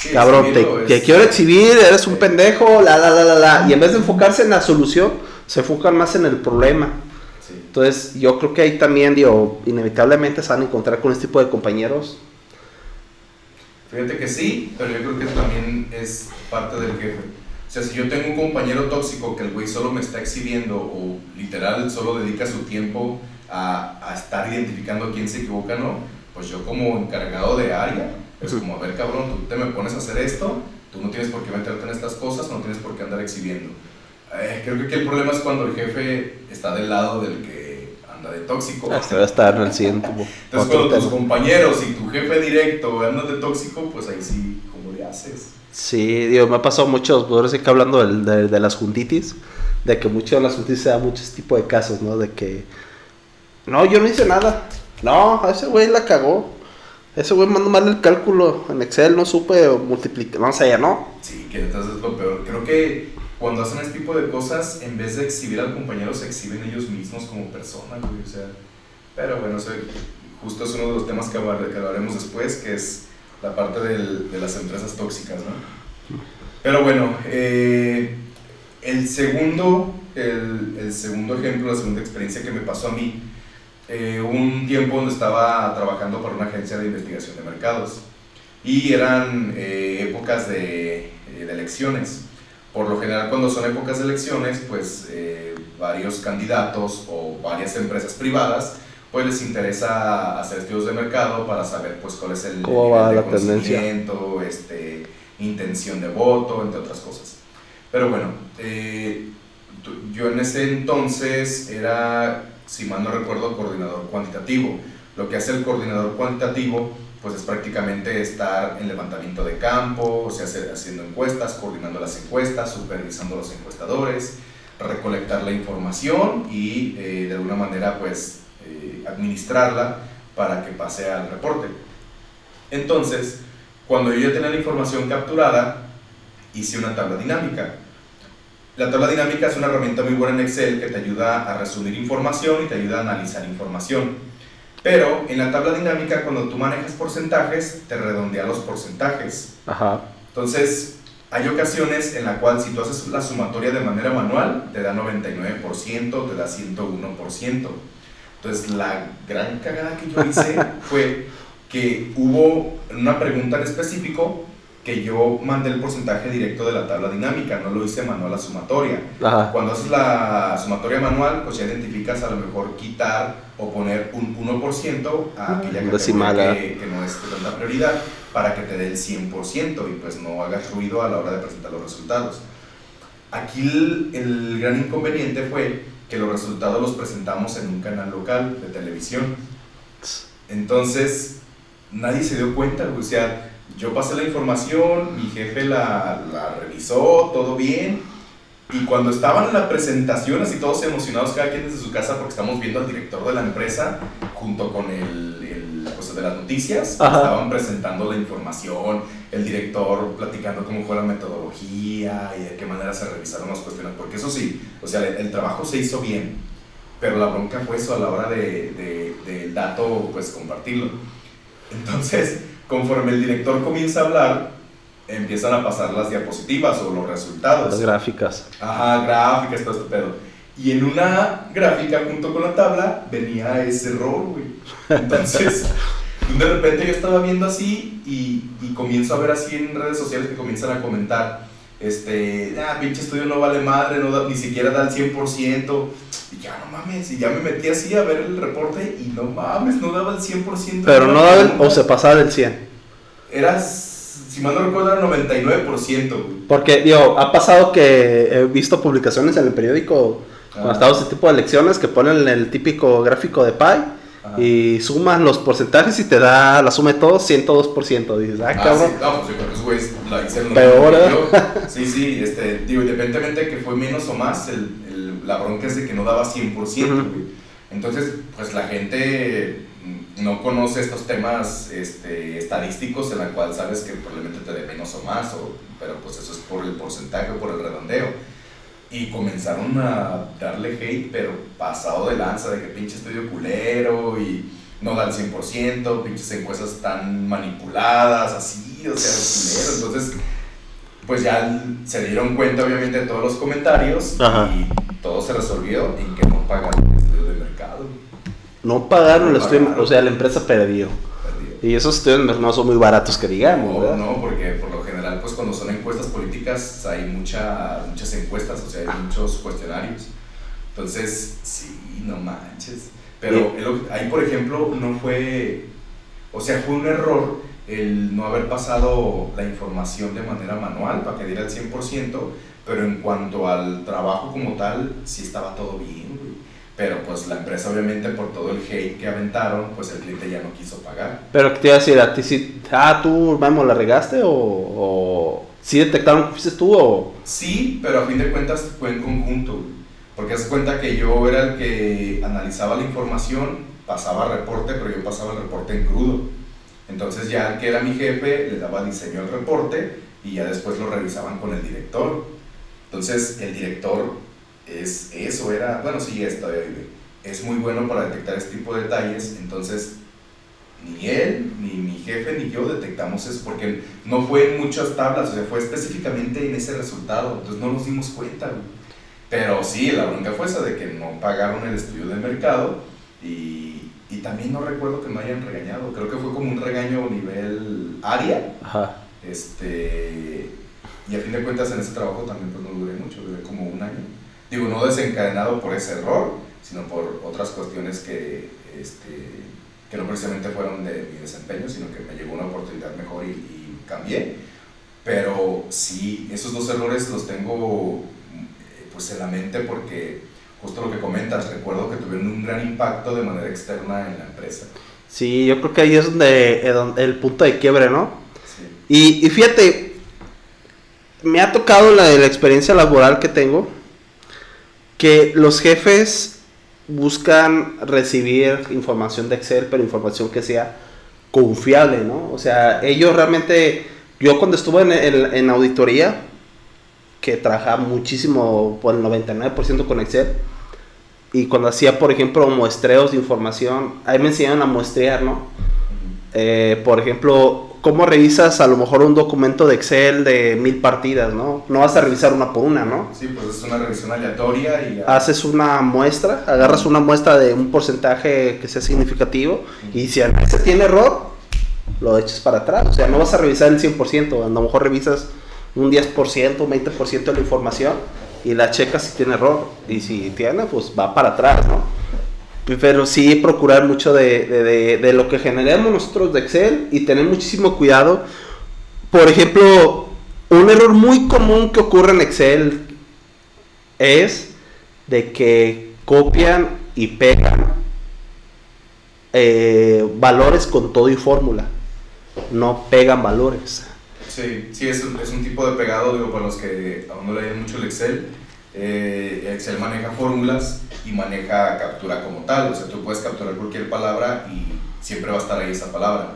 Sí, cabrón, te, exhibirlo, te es- quiero exhibir, eres un pendejo, la, la, la, la, la, y en vez de enfocarse en la solución, se enfocan más en el problema. Sí. Entonces, yo creo que ahí también, digo, inevitablemente se van a encontrar con este tipo de compañeros. Fíjate que sí, pero yo creo que también es parte del jefe. O sea, si yo tengo un compañero tóxico que el güey solo me está exhibiendo o literal solo dedica su tiempo a, a estar identificando quién se equivoca no, pues yo como encargado de área, es Ujú. como, a ver cabrón, tú te me pones a hacer esto, tú no tienes por qué meterte en estas cosas, no tienes por qué andar exhibiendo. Eh, creo que aquí el problema es cuando el jefe está del lado del que anda de tóxico. Este va a estar en el siguiente. Entonces, otro cuando tus tema. compañeros y tu jefe directo andan de tóxico, pues ahí sí, ¿cómo le haces? Sí, digo, me ha pasado mucho, ahora sí que hablando del- de, de las juntitis, de que mucho en las juntitis se da muchos tipos de casos, ¿no? De que, no, yo no hice nada. No, ese güey la cagó. Ese güey mandó mal el cálculo en Excel, no supe multiplicar, no sé, ¿no? Sí, que entonces es lo peor. Creo que cuando hacen este tipo de cosas, en vez de exhibir al compañero, se exhiben ellos mismos como personas, güey. O sea, pero bueno, eso justo es uno de los temas que hablaremos después, que es la parte del- de las empresas tóxicas, ¿no? Pero bueno, eh, el, segundo, el, el segundo ejemplo, la segunda experiencia que me pasó a mí, eh, un tiempo donde estaba trabajando para una agencia de investigación de mercados y eran eh, épocas de, eh, de elecciones. Por lo general, cuando son épocas de elecciones, pues eh, varios candidatos o varias empresas privadas, pues les interesa hacer estudios de mercado para saber pues cuál es el ¿Cómo nivel va de la conocimiento, este, intención de voto, entre otras cosas. Pero bueno, eh, yo en ese entonces era, si mal no recuerdo, coordinador cuantitativo. Lo que hace el coordinador cuantitativo, pues es prácticamente estar en levantamiento de campo, o sea, hacer- haciendo encuestas, coordinando las encuestas, supervisando a los encuestadores, recolectar la información y eh, de alguna manera, pues, eh, administrarla para que pase al reporte. Entonces, Cuando yo ya tenía la información capturada, hice una tabla dinámica. La tabla dinámica es una herramienta muy buena en Excel que te ayuda a resumir información y te ayuda a analizar información. Pero en la tabla dinámica, cuando tú manejas porcentajes, te redondea los porcentajes. Ajá. Entonces, hay ocasiones en la cual si tú haces la sumatoria de manera manual, te da 99%, te da 101%. Entonces, la gran cagada que yo hice *laughs* fue que hubo una pregunta en específico que yo mandé el porcentaje directo de la tabla dinámica, no lo hice manual la sumatoria. Ajá. Cuando haces la sumatoria manual, pues ya identificas a lo mejor quitar o poner un 1% a aquella categoría que, que no es de tanta prioridad para que te dé el 100% y pues no hagas ruido a la hora de presentar los resultados. Aquí el, el gran inconveniente fue que los resultados los presentamos en un canal local de televisión. Entonces, nadie se dio cuenta, o sea, yo pasé la información, mi jefe la, la revisó, todo bien. Y cuando estaban en la presentación, así todos emocionados, cada quien desde su casa, porque estamos viendo al director de la empresa, junto con el, el pues, de las noticias, Ajá. estaban presentando la información, el director platicando cómo fue la metodología y de qué manera se revisaron las cuestiones. Porque eso sí, o sea, el, el trabajo se hizo bien, pero la bronca fue eso a la hora de, de, del dato, pues compartirlo. Entonces, conforme el director comienza a hablar, empiezan a pasar las diapositivas o los resultados. Las gráficas. Ajá, gráficas, todo este pedo. Y en una gráfica junto con la tabla venía ese error, güey. Entonces, *laughs* de repente yo estaba viendo así y, y comienzo a ver así en redes sociales que comienzan a comentar, este, ah, pinche estudio no vale madre, no da- ni siquiera da el 100%. Y ya no mames, y ya me metí así a ver el reporte y no mames, no daba el 100%. Pero no daba el- o se pasaba del 100. Eras, si mal no recuerdo, era 99%, güey. Porque, digo, ha pasado que he visto publicaciones en el periódico cuando Ah. estaba ese tipo de elecciones que ponen el típico gráfico de Pi Ajá. y sumas los porcentajes y te da la suma de todos 102%. Dices, ah, Ah, cabrón. sí, no, pues yo creo que güeyes la hicieron Peor, yo. *laughs* Sí, sí, este, digo, independientemente de que fue menos o más, el, el- la bronca es de que no daba 100%, Ujú. güey. Entonces, pues la gente no conoce estos temas este, estadísticos en la cual sabes que probablemente te dé menos o más, o, pero pues eso es por el porcentaje o por el redondeo. Y comenzaron a darle hate, pero pasado de lanza, de que pinche estudio culero y no da el 100%, pinches encuestas tan manipuladas, así, o sea, culero. Entonces, pues ya se dieron cuenta, obviamente, de todos los comentarios Ajá. y todo se resolvió en que no pagaron el estudio de mercado. No pagaron el No estudio, pagaron. o sea, la empresa perdió. Perdido. Y esos estudios no son muy baratos que digamos, No, ¿verdad? no, porque por lo pues cuando son encuestas políticas hay mucha, muchas encuestas, o sea, hay muchos cuestionarios. Entonces, sí, no manches. Pero el ahí, por ejemplo, no fue, o sea, fue un error el no haber pasado la información de manera manual para que diera el 100%, pero en cuanto al trabajo como tal, sí estaba todo bien. Pero pues la empresa, obviamente, por todo el hate que aventaron, pues el cliente ya no quiso pagar. Pero te iba a decir, a ti sí, ah, tú, vamos, la regaste o, o sí detectaron que fuiste tú o... Sí, pero a fin de cuentas fue en conjunto, porque haz cuenta que yo era el que analizaba la información, pasaba reporte, pero yo pasaba el reporte en crudo. Entonces ya el que era mi jefe le daba diseño al reporte y ya después lo revisaban con el director. Entonces el director es eso, era, bueno, sí, es todavía vive. Es muy bueno para detectar este tipo de detalles, entonces ni él, ni mi jefe, ni yo detectamos eso, porque no fue en muchas tablas, o sea, fue específicamente en ese resultado, entonces no nos dimos cuenta, güey. Pero sí, la bronca fue esa de que no pagaron el estudio de mercado y, y también no recuerdo que me hayan regañado, creo que fue como un regaño a nivel área, Ajá. este, y a fin de cuentas en ese trabajo también pues no duré mucho, duré como un año. Digo, no desencadenado por ese error, sino por otras cuestiones que, este, que no precisamente fueron de mi desempeño, sino que me llegó una oportunidad mejor y, y cambié. Pero sí, esos dos errores los tengo eh, pues en la mente porque justo lo que comentas, recuerdo que tuvieron un gran impacto de manera externa en la empresa. Sí, yo creo que ahí es donde, eh, donde- el punto de quiebre, ¿no? Sí. Y, y fíjate, me ha tocado la, la experiencia laboral que tengo, que los jefes buscan recibir información de Excel, pero información que sea confiable, ¿no? O sea, ellos realmente, yo cuando estuve en, en, auditoría, que trabajaba muchísimo, por el 99% con Excel, y cuando hacía, por ejemplo, muestreos de información, ahí me enseñaron a muestrear, ¿no? Eh, por ejemplo, ¿cómo revisas a lo mejor un documento de Excel de mil partidas, ¿no? No vas a revisar una por una, ¿no? Sí, pues es una revisión aleatoria y... Haces una muestra, agarras una muestra de un porcentaje que sea significativo y si se tiene error, lo echas para atrás. O sea, no vas a revisar el 100%, a lo mejor revisas un 10%, un 20% de la información y la checas si tiene error. Y si tiene, pues va para atrás, ¿no? Pero sí procurar mucho de, de, de, lo que generemos nosotros de Excel y tener muchísimo cuidado. Por ejemplo, un error muy común que ocurre en Excel es de que copian y pegan eh, valores con todo y fórmula. No pegan valores. Sí, sí, es un, es un tipo de pegado, digo, para los que aún no leen mucho el Excel. Eh, Excel maneja fórmulas y maneja captura como tal, o sea, tú puedes capturar cualquier palabra y siempre va a estar ahí esa palabra,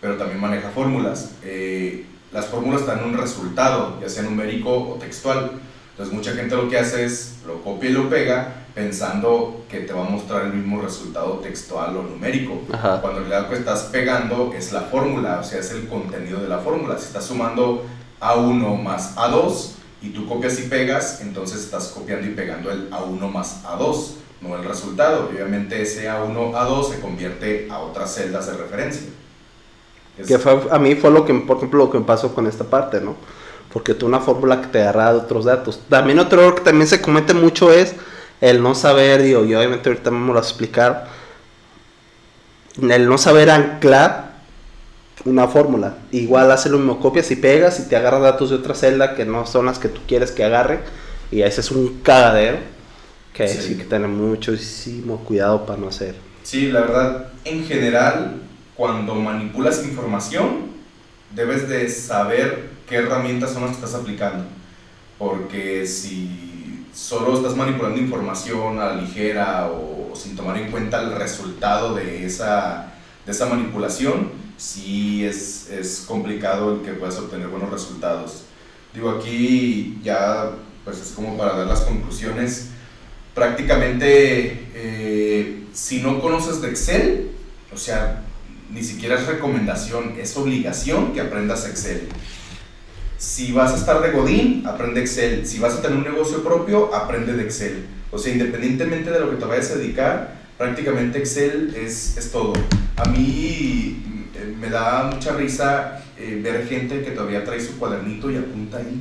pero también maneja fórmulas. Eh, las fórmulas dan un resultado, ya sea numérico o textual. Entonces mucha gente lo que hace es lo copia y lo pega pensando que te va a mostrar el mismo resultado textual o numérico. Ajá. Cuando en realidad lo que estás pegando es la fórmula, o sea, es el contenido de la fórmula. Si estás sumando A1 más A2 y tú copias y pegas, entonces estás copiando y pegando el A1 más A2, no el resultado. Obviamente ese A1, A2 se convierte a otras celdas de referencia. Es- Que fue- a mí fue lo que, por ejemplo, lo que me pasó con esta parte, ¿no? Porque tú una fórmula que te agarra de otros datos. También otro error que también se comete mucho es el no saber, digo, y obviamente ahorita me vas a explicar, el no saber anclar una fórmula. Igual hace lo mismo, copias y pegas y te agarra datos de otra celda que no son las que tú quieres que agarre. Y ese es un cagadero que Sí. sí, que tener muchísimo cuidado para no hacer. Sí, la verdad, en general, cuando manipulas información, debes de saber qué herramientas son las que estás aplicando. Porque si solo estás manipulando información a la ligera o sin tomar en cuenta el resultado de esa, de esa manipulación, sí es, es complicado el que puedas obtener buenos resultados. Digo, aquí ya, pues es como para dar las conclusiones prácticamente eh, si no conoces de Excel, o sea, ni siquiera es recomendación, es obligación que aprendas Excel. Si vas a estar de Godín, aprende Excel. Si vas a tener un negocio propio, aprende de Excel. O sea, independientemente de lo que te vayas a dedicar, prácticamente Excel es, es todo. A mí me da mucha risa eh, ver gente que todavía trae su cuadernito y apunta ahí.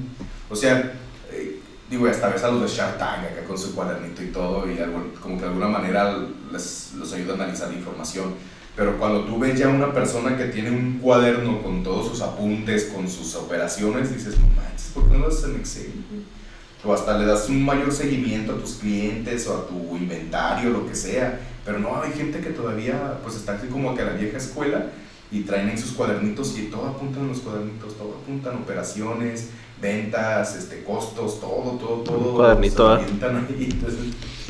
O sea, eh, digo, hasta ves a los de Shark Tank acá con su cuadernito y todo, y como que de alguna manera les, los ayuda a analizar la información. Pero cuando tú ves ya una persona que tiene un cuaderno con todos sus apuntes, con sus operaciones, dices, no manches, ¿por qué no lo haces en Excel? güey?" O hasta le das un mayor seguimiento a tus clientes o a tu inventario, lo que sea. Pero no, hay gente que todavía pues está así como que a la vieja escuela y traen en sus cuadernitos y todo apuntan en los cuadernitos, todo apuntan operaciones, ventas, este, costos, todo, todo, todo. Un cuadernito, se ¿eh? ahí. Entonces,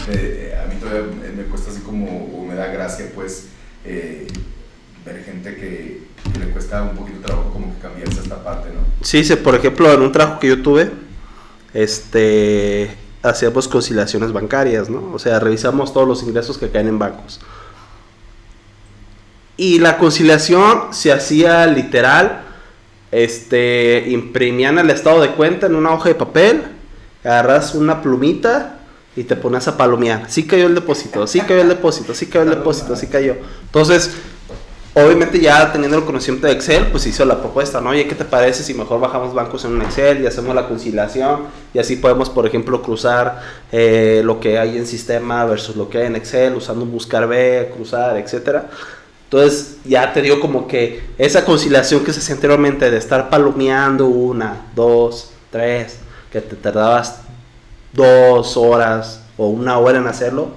eh, a mí todavía me- cuesta así como, o me da gracia pues eh, ver gente que, que le cuesta un poquito de trabajo como que cambiarse esta parte, ¿no? Sí, sí, por ejemplo, en un trabajo que yo tuve, este, hacíamos conciliaciones bancarias, ¿no? O sea, revisamos todos los ingresos que caen en bancos. Y la conciliación se hacía literal, este, imprimían el estado de cuenta en una hoja de papel, agarras una plumita y te pones a palomear. Sí cayó el depósito, sí cayó el depósito, sí cayó el depósito, sí cayó. Entonces, obviamente ya teniendo el conocimiento de Excel, pues hizo la propuesta, ¿no? Oye, ¿qué te parece si mejor bajamos bancos en un Excel y hacemos la conciliación? Y así podemos, por ejemplo, cruzar eh, lo que hay en sistema versus lo que hay en Excel, usando un buscar B, cruzar, etcétera. Entonces ya te dio como que esa conciliación que se hacía anteriormente de estar palomeando una, dos, tres, que te tardabas dos horas o una hora en hacerlo,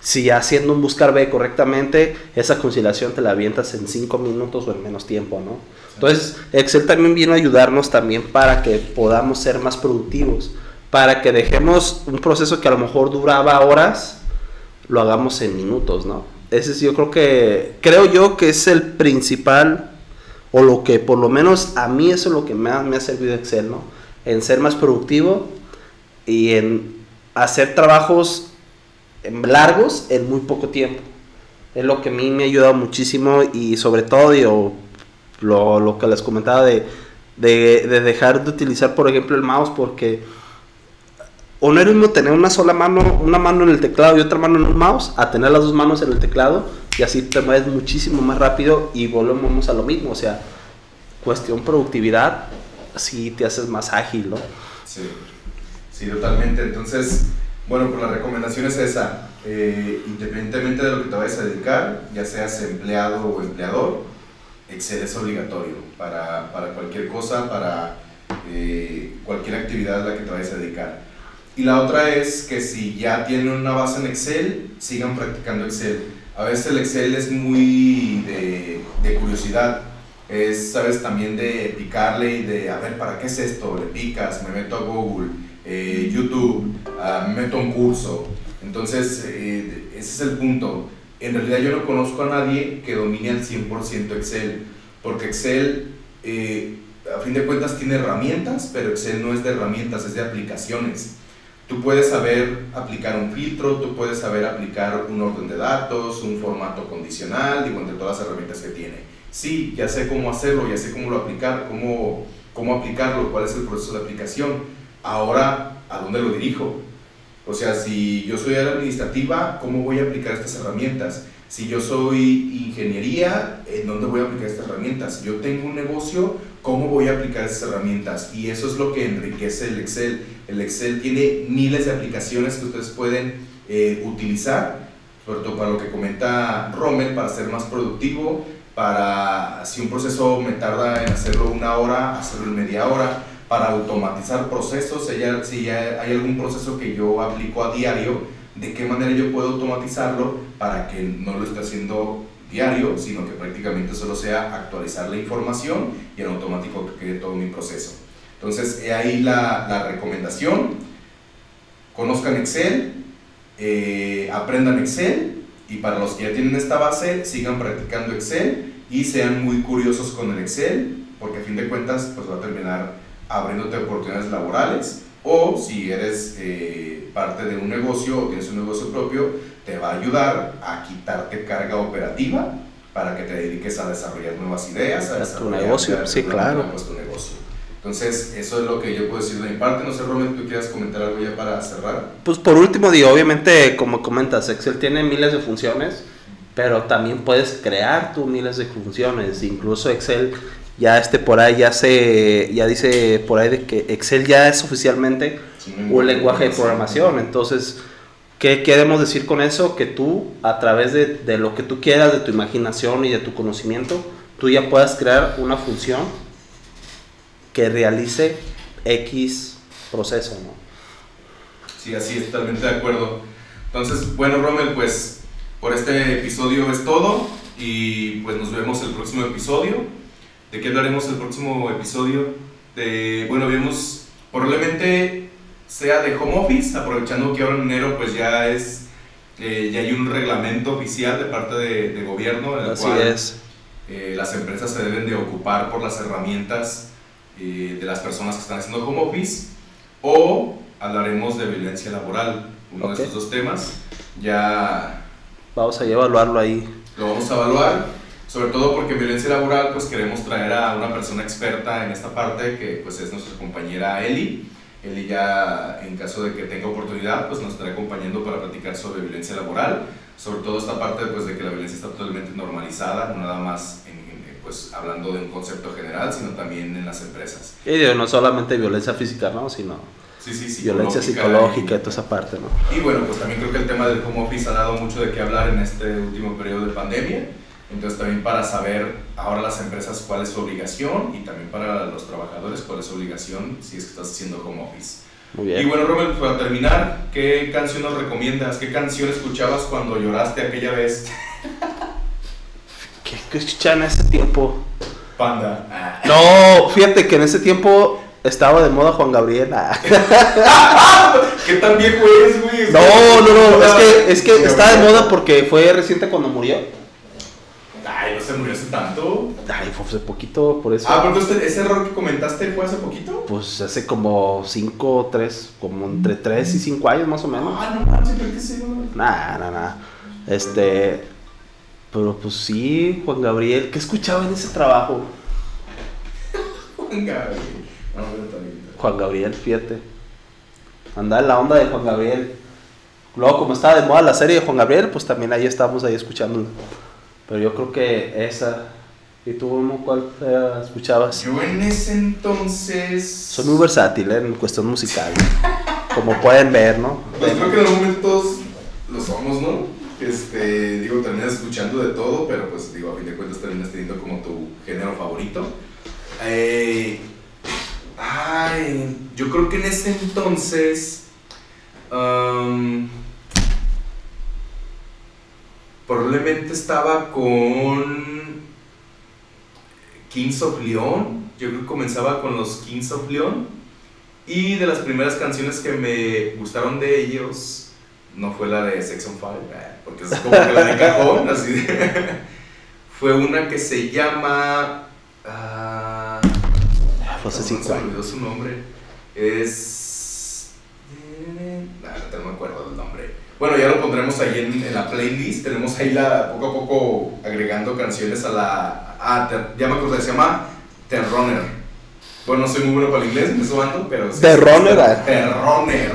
si haciendo un buscar B correctamente, esa conciliación te la avientas en 5 minutos o en menos tiempo, ¿no? Entonces, Excel también vino a ayudarnos también para que podamos ser más productivos, para que dejemos un proceso que a lo mejor duraba horas, lo hagamos en minutos, ¿no? Ese es yo creo que, creo yo que es el principal, o lo que por lo menos a mí eso es lo que me ha, me ha servido Excel, ¿no? En ser más productivo y en hacer trabajos largos en muy poco tiempo. Es lo que a mí me ha ayudado muchísimo y sobre todo yo, lo, que les comentaba de, de dejar de utilizar por ejemplo el mouse porque o no es lo mismo tener una sola mano, una mano en el teclado y otra mano en un mouse, a tener las dos manos en el teclado y así te mueves muchísimo más rápido y volvemos a lo mismo, o sea, cuestión productividad, sí te haces más ágil, ¿no? Sí, sí, totalmente. Entonces, bueno, pues la recomendación es esa. Eh, independientemente de lo que te vayas a dedicar, ya seas empleado o empleador, Excel es obligatorio para, para cualquier cosa, para eh, cualquier actividad a la que te vayas a dedicar. Y la otra es que si ya tienen una base en Excel, sigan practicando Excel. A veces el Excel es muy de, de curiosidad. Es, sabes, también de picarle y de, a ver, ¿para qué es esto? Le picas, me meto a Google, eh, YouTube, uh, me meto a un curso. Entonces, eh, ese es el punto. En realidad yo no conozco a nadie que domine al 100% Excel, porque Excel, eh, a fin de cuentas, tiene herramientas, pero Excel no es de herramientas, es de aplicaciones. Tú puedes saber aplicar un filtro, tú puedes saber aplicar un orden de datos, un formato condicional, digo, entre todas las herramientas que tiene. Sí, ya sé cómo hacerlo, ya sé cómo lo aplicar, cómo, cómo aplicarlo, cuál es el proceso de aplicación. Ahora, ¿a dónde lo dirijo? O sea, si yo soy administrativa, ¿cómo voy a aplicar estas herramientas? Si yo soy ingeniería, ¿en dónde voy a aplicar estas herramientas? Si yo tengo un negocio, ¿cómo voy a aplicar estas herramientas? Y eso es lo que enriquece el Excel. El Excel tiene miles de aplicaciones que ustedes pueden eh, utilizar, sobre todo para lo que comenta Rommel, para ser más productivo, para si un proceso me tarda en hacerlo una hora, hacerlo en media hora, para automatizar procesos, si hay, si hay algún proceso que yo aplico a diario, de qué manera yo puedo automatizarlo para que no lo esté haciendo diario, sino que prácticamente solo sea actualizar la información y en automático que quede todo mi proceso. Entonces, he ahí la, la, recomendación. Conozcan Excel, eh, aprendan Excel y para los que ya tienen esta base, sigan practicando Excel y sean muy curiosos con el Excel, porque a fin de cuentas pues va a terminar abriéndote oportunidades laborales o si eres eh, parte de un negocio o tienes un negocio propio, te va a ayudar a quitarte carga operativa para que te dediques a desarrollar nuevas ideas, a, a tu negocio, sí, claro. Pues, tu negocio. Entonces, eso es lo que yo puedo decir de mi parte. No sé, Romero, ¿tú quieres comentar algo ya para cerrar? Pues por último, digo, obviamente, como comentas, Excel tiene miles de funciones, pero también puedes crear tú miles de funciones. Incluso Excel ya este por ahí ya se ya dice por ahí de que Excel ya es oficialmente sí, un lenguaje de programación entonces ¿qué queremos decir con eso? que tú a través de, de, lo que tú quieras de tu imaginación y de tu conocimiento tú ya puedas crear una función que realice X proceso ¿no? sí así es totalmente de acuerdo entonces bueno Rommel pues por este episodio es todo y pues nos vemos el próximo episodio ¿De qué hablaremos el próximo episodio? De, bueno, vemos, probablemente sea de home office, aprovechando que ahora en enero pues ya es, eh, ya hay un reglamento oficial de parte de, de gobierno en el Así cual es. Eh, las empresas se deben de ocupar por las herramientas eh, de las personas que están haciendo home office, o hablaremos de violencia laboral, uno Ok. de estos dos temas. Ya Vamos a evaluarlo ahí. lo vamos a evaluar, sobre todo porque en violencia laboral pues queremos traer a una persona experta en esta parte que pues es nuestra compañera Eli. Eli ya en caso de que tenga oportunidad pues nos estará acompañando para platicar sobre violencia laboral, sobre todo esta parte pues de que la violencia está totalmente normalizada, no nada más en, en, pues hablando de un concepto general, sino también en las empresas. Y digo, no solamente violencia física, ¿no? Sino Sí, sí, violencia psicológica y toda esa parte, ¿no? Y bueno, pues también creo que el tema del home office ha dado mucho de qué hablar en este último periodo de pandemia. Entonces también para saber ahora las empresas cuál es su obligación y también para los trabajadores cuál es su obligación si es que estás haciendo home office. Muy Y bien. bueno, Robert, para terminar, ¿qué canción nos recomiendas? ¿Qué canción escuchabas cuando lloraste aquella vez? *laughs* ¿Qué, qué escuchaba en ese tiempo? Panda. Ah. No, fíjate que en ese tiempo estaba de moda Juan Gabriel. Ah. *laughs* ¿Qué tan viejo es, güey? No, no, no, es que, es que está de moda porque fue reciente cuando murió. No se murió hace tanto. Ay, fue hace poquito, por eso. Ah, pero entonces ese error que comentaste fue hace poquito. Pues hace como 5, 3, como entre 3 y 5 años más o menos. Ah, no manches, ¿por qué sí, güey? Nah, nah, nah. Este. Pero pues sí, Juan Gabriel. ¿Qué escuchaba en ese trabajo? *laughs* Juan Gabriel. No, pero bien. Juan Gabriel, fíjate. Andaba en la onda de Juan Gabriel. Luego, como estaba de moda la serie de Juan Gabriel, pues también ahí estábamos ahí escuchándola. Pero yo creo que esa. ¿Y tú, Momo, cuál eh, escuchabas? Yo en ese entonces. Soy muy versátil eh, en cuestión musical. Como pueden ver, ¿no? Pues creo que en algún momento todos lo somos, ¿no? Este, digo, terminas escuchando de todo, pero pues digo, a fin de cuentas terminas teniendo como tu género favorito. Eh, ay, yo creo que en ese entonces. am, probablemente estaba con Kings of Leon. Yo creo que comenzaba con los Kings of Leon. Y de las primeras canciones que me gustaron de ellos, no fue la de Sex on Fire, eh, porque es como que la de cajón, *laughs* así de- *laughs* Fue una que se llama. hace no, cinco se me olvidó su nombre. Es. No me acuerdo del nombre. Bueno, ya lo pondremos ahí en, en la playlist. Tenemos ahí la, poco a poco agregando canciones a la. Ter- ya me acordé, se llama Terroner. Bueno, no soy muy bueno para el inglés, me ando, pero. sí, Terroner, sí, ah. Terroner.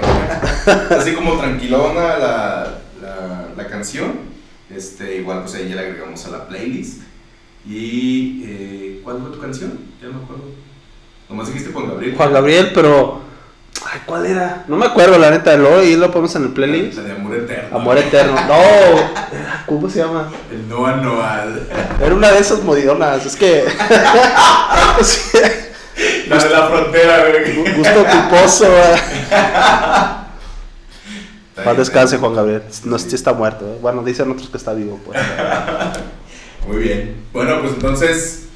*laughs* Así como tranquilona la, la, la canción. Este, igual, pues ahí ya la agregamos a la playlist. Y. Eh, ¿Cuál fue tu canción? Ya no me acuerdo. Nomás dijiste Juan Gabriel. Juan Gabriel, pero. Ay, ¿cuál era? No me acuerdo, la neta. Luego ahí lo ponemos en el playlist. La de Amor Eterno. Amor Eterno. No, *laughs* ¿cómo se llama? El no anual. Era una de esas moridonas. Es que. *laughs* Sí, La de la frontera, güey. Gusto culposo. Paz descanse, Juan Gabriel. No sé si está muerto. eh. Bueno, dicen otros que está vivo, pues. *laughs* Muy bien. Bueno, pues entonces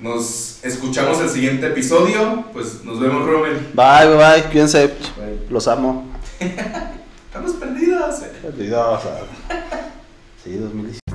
nos escuchamos el siguiente episodio. Pues nos vemos, Rommel. Bye, bye, bye. Cuídense. Bye. Los amo. *laughs* Estamos perdidos. Perdidos. ah. Sí, 2017.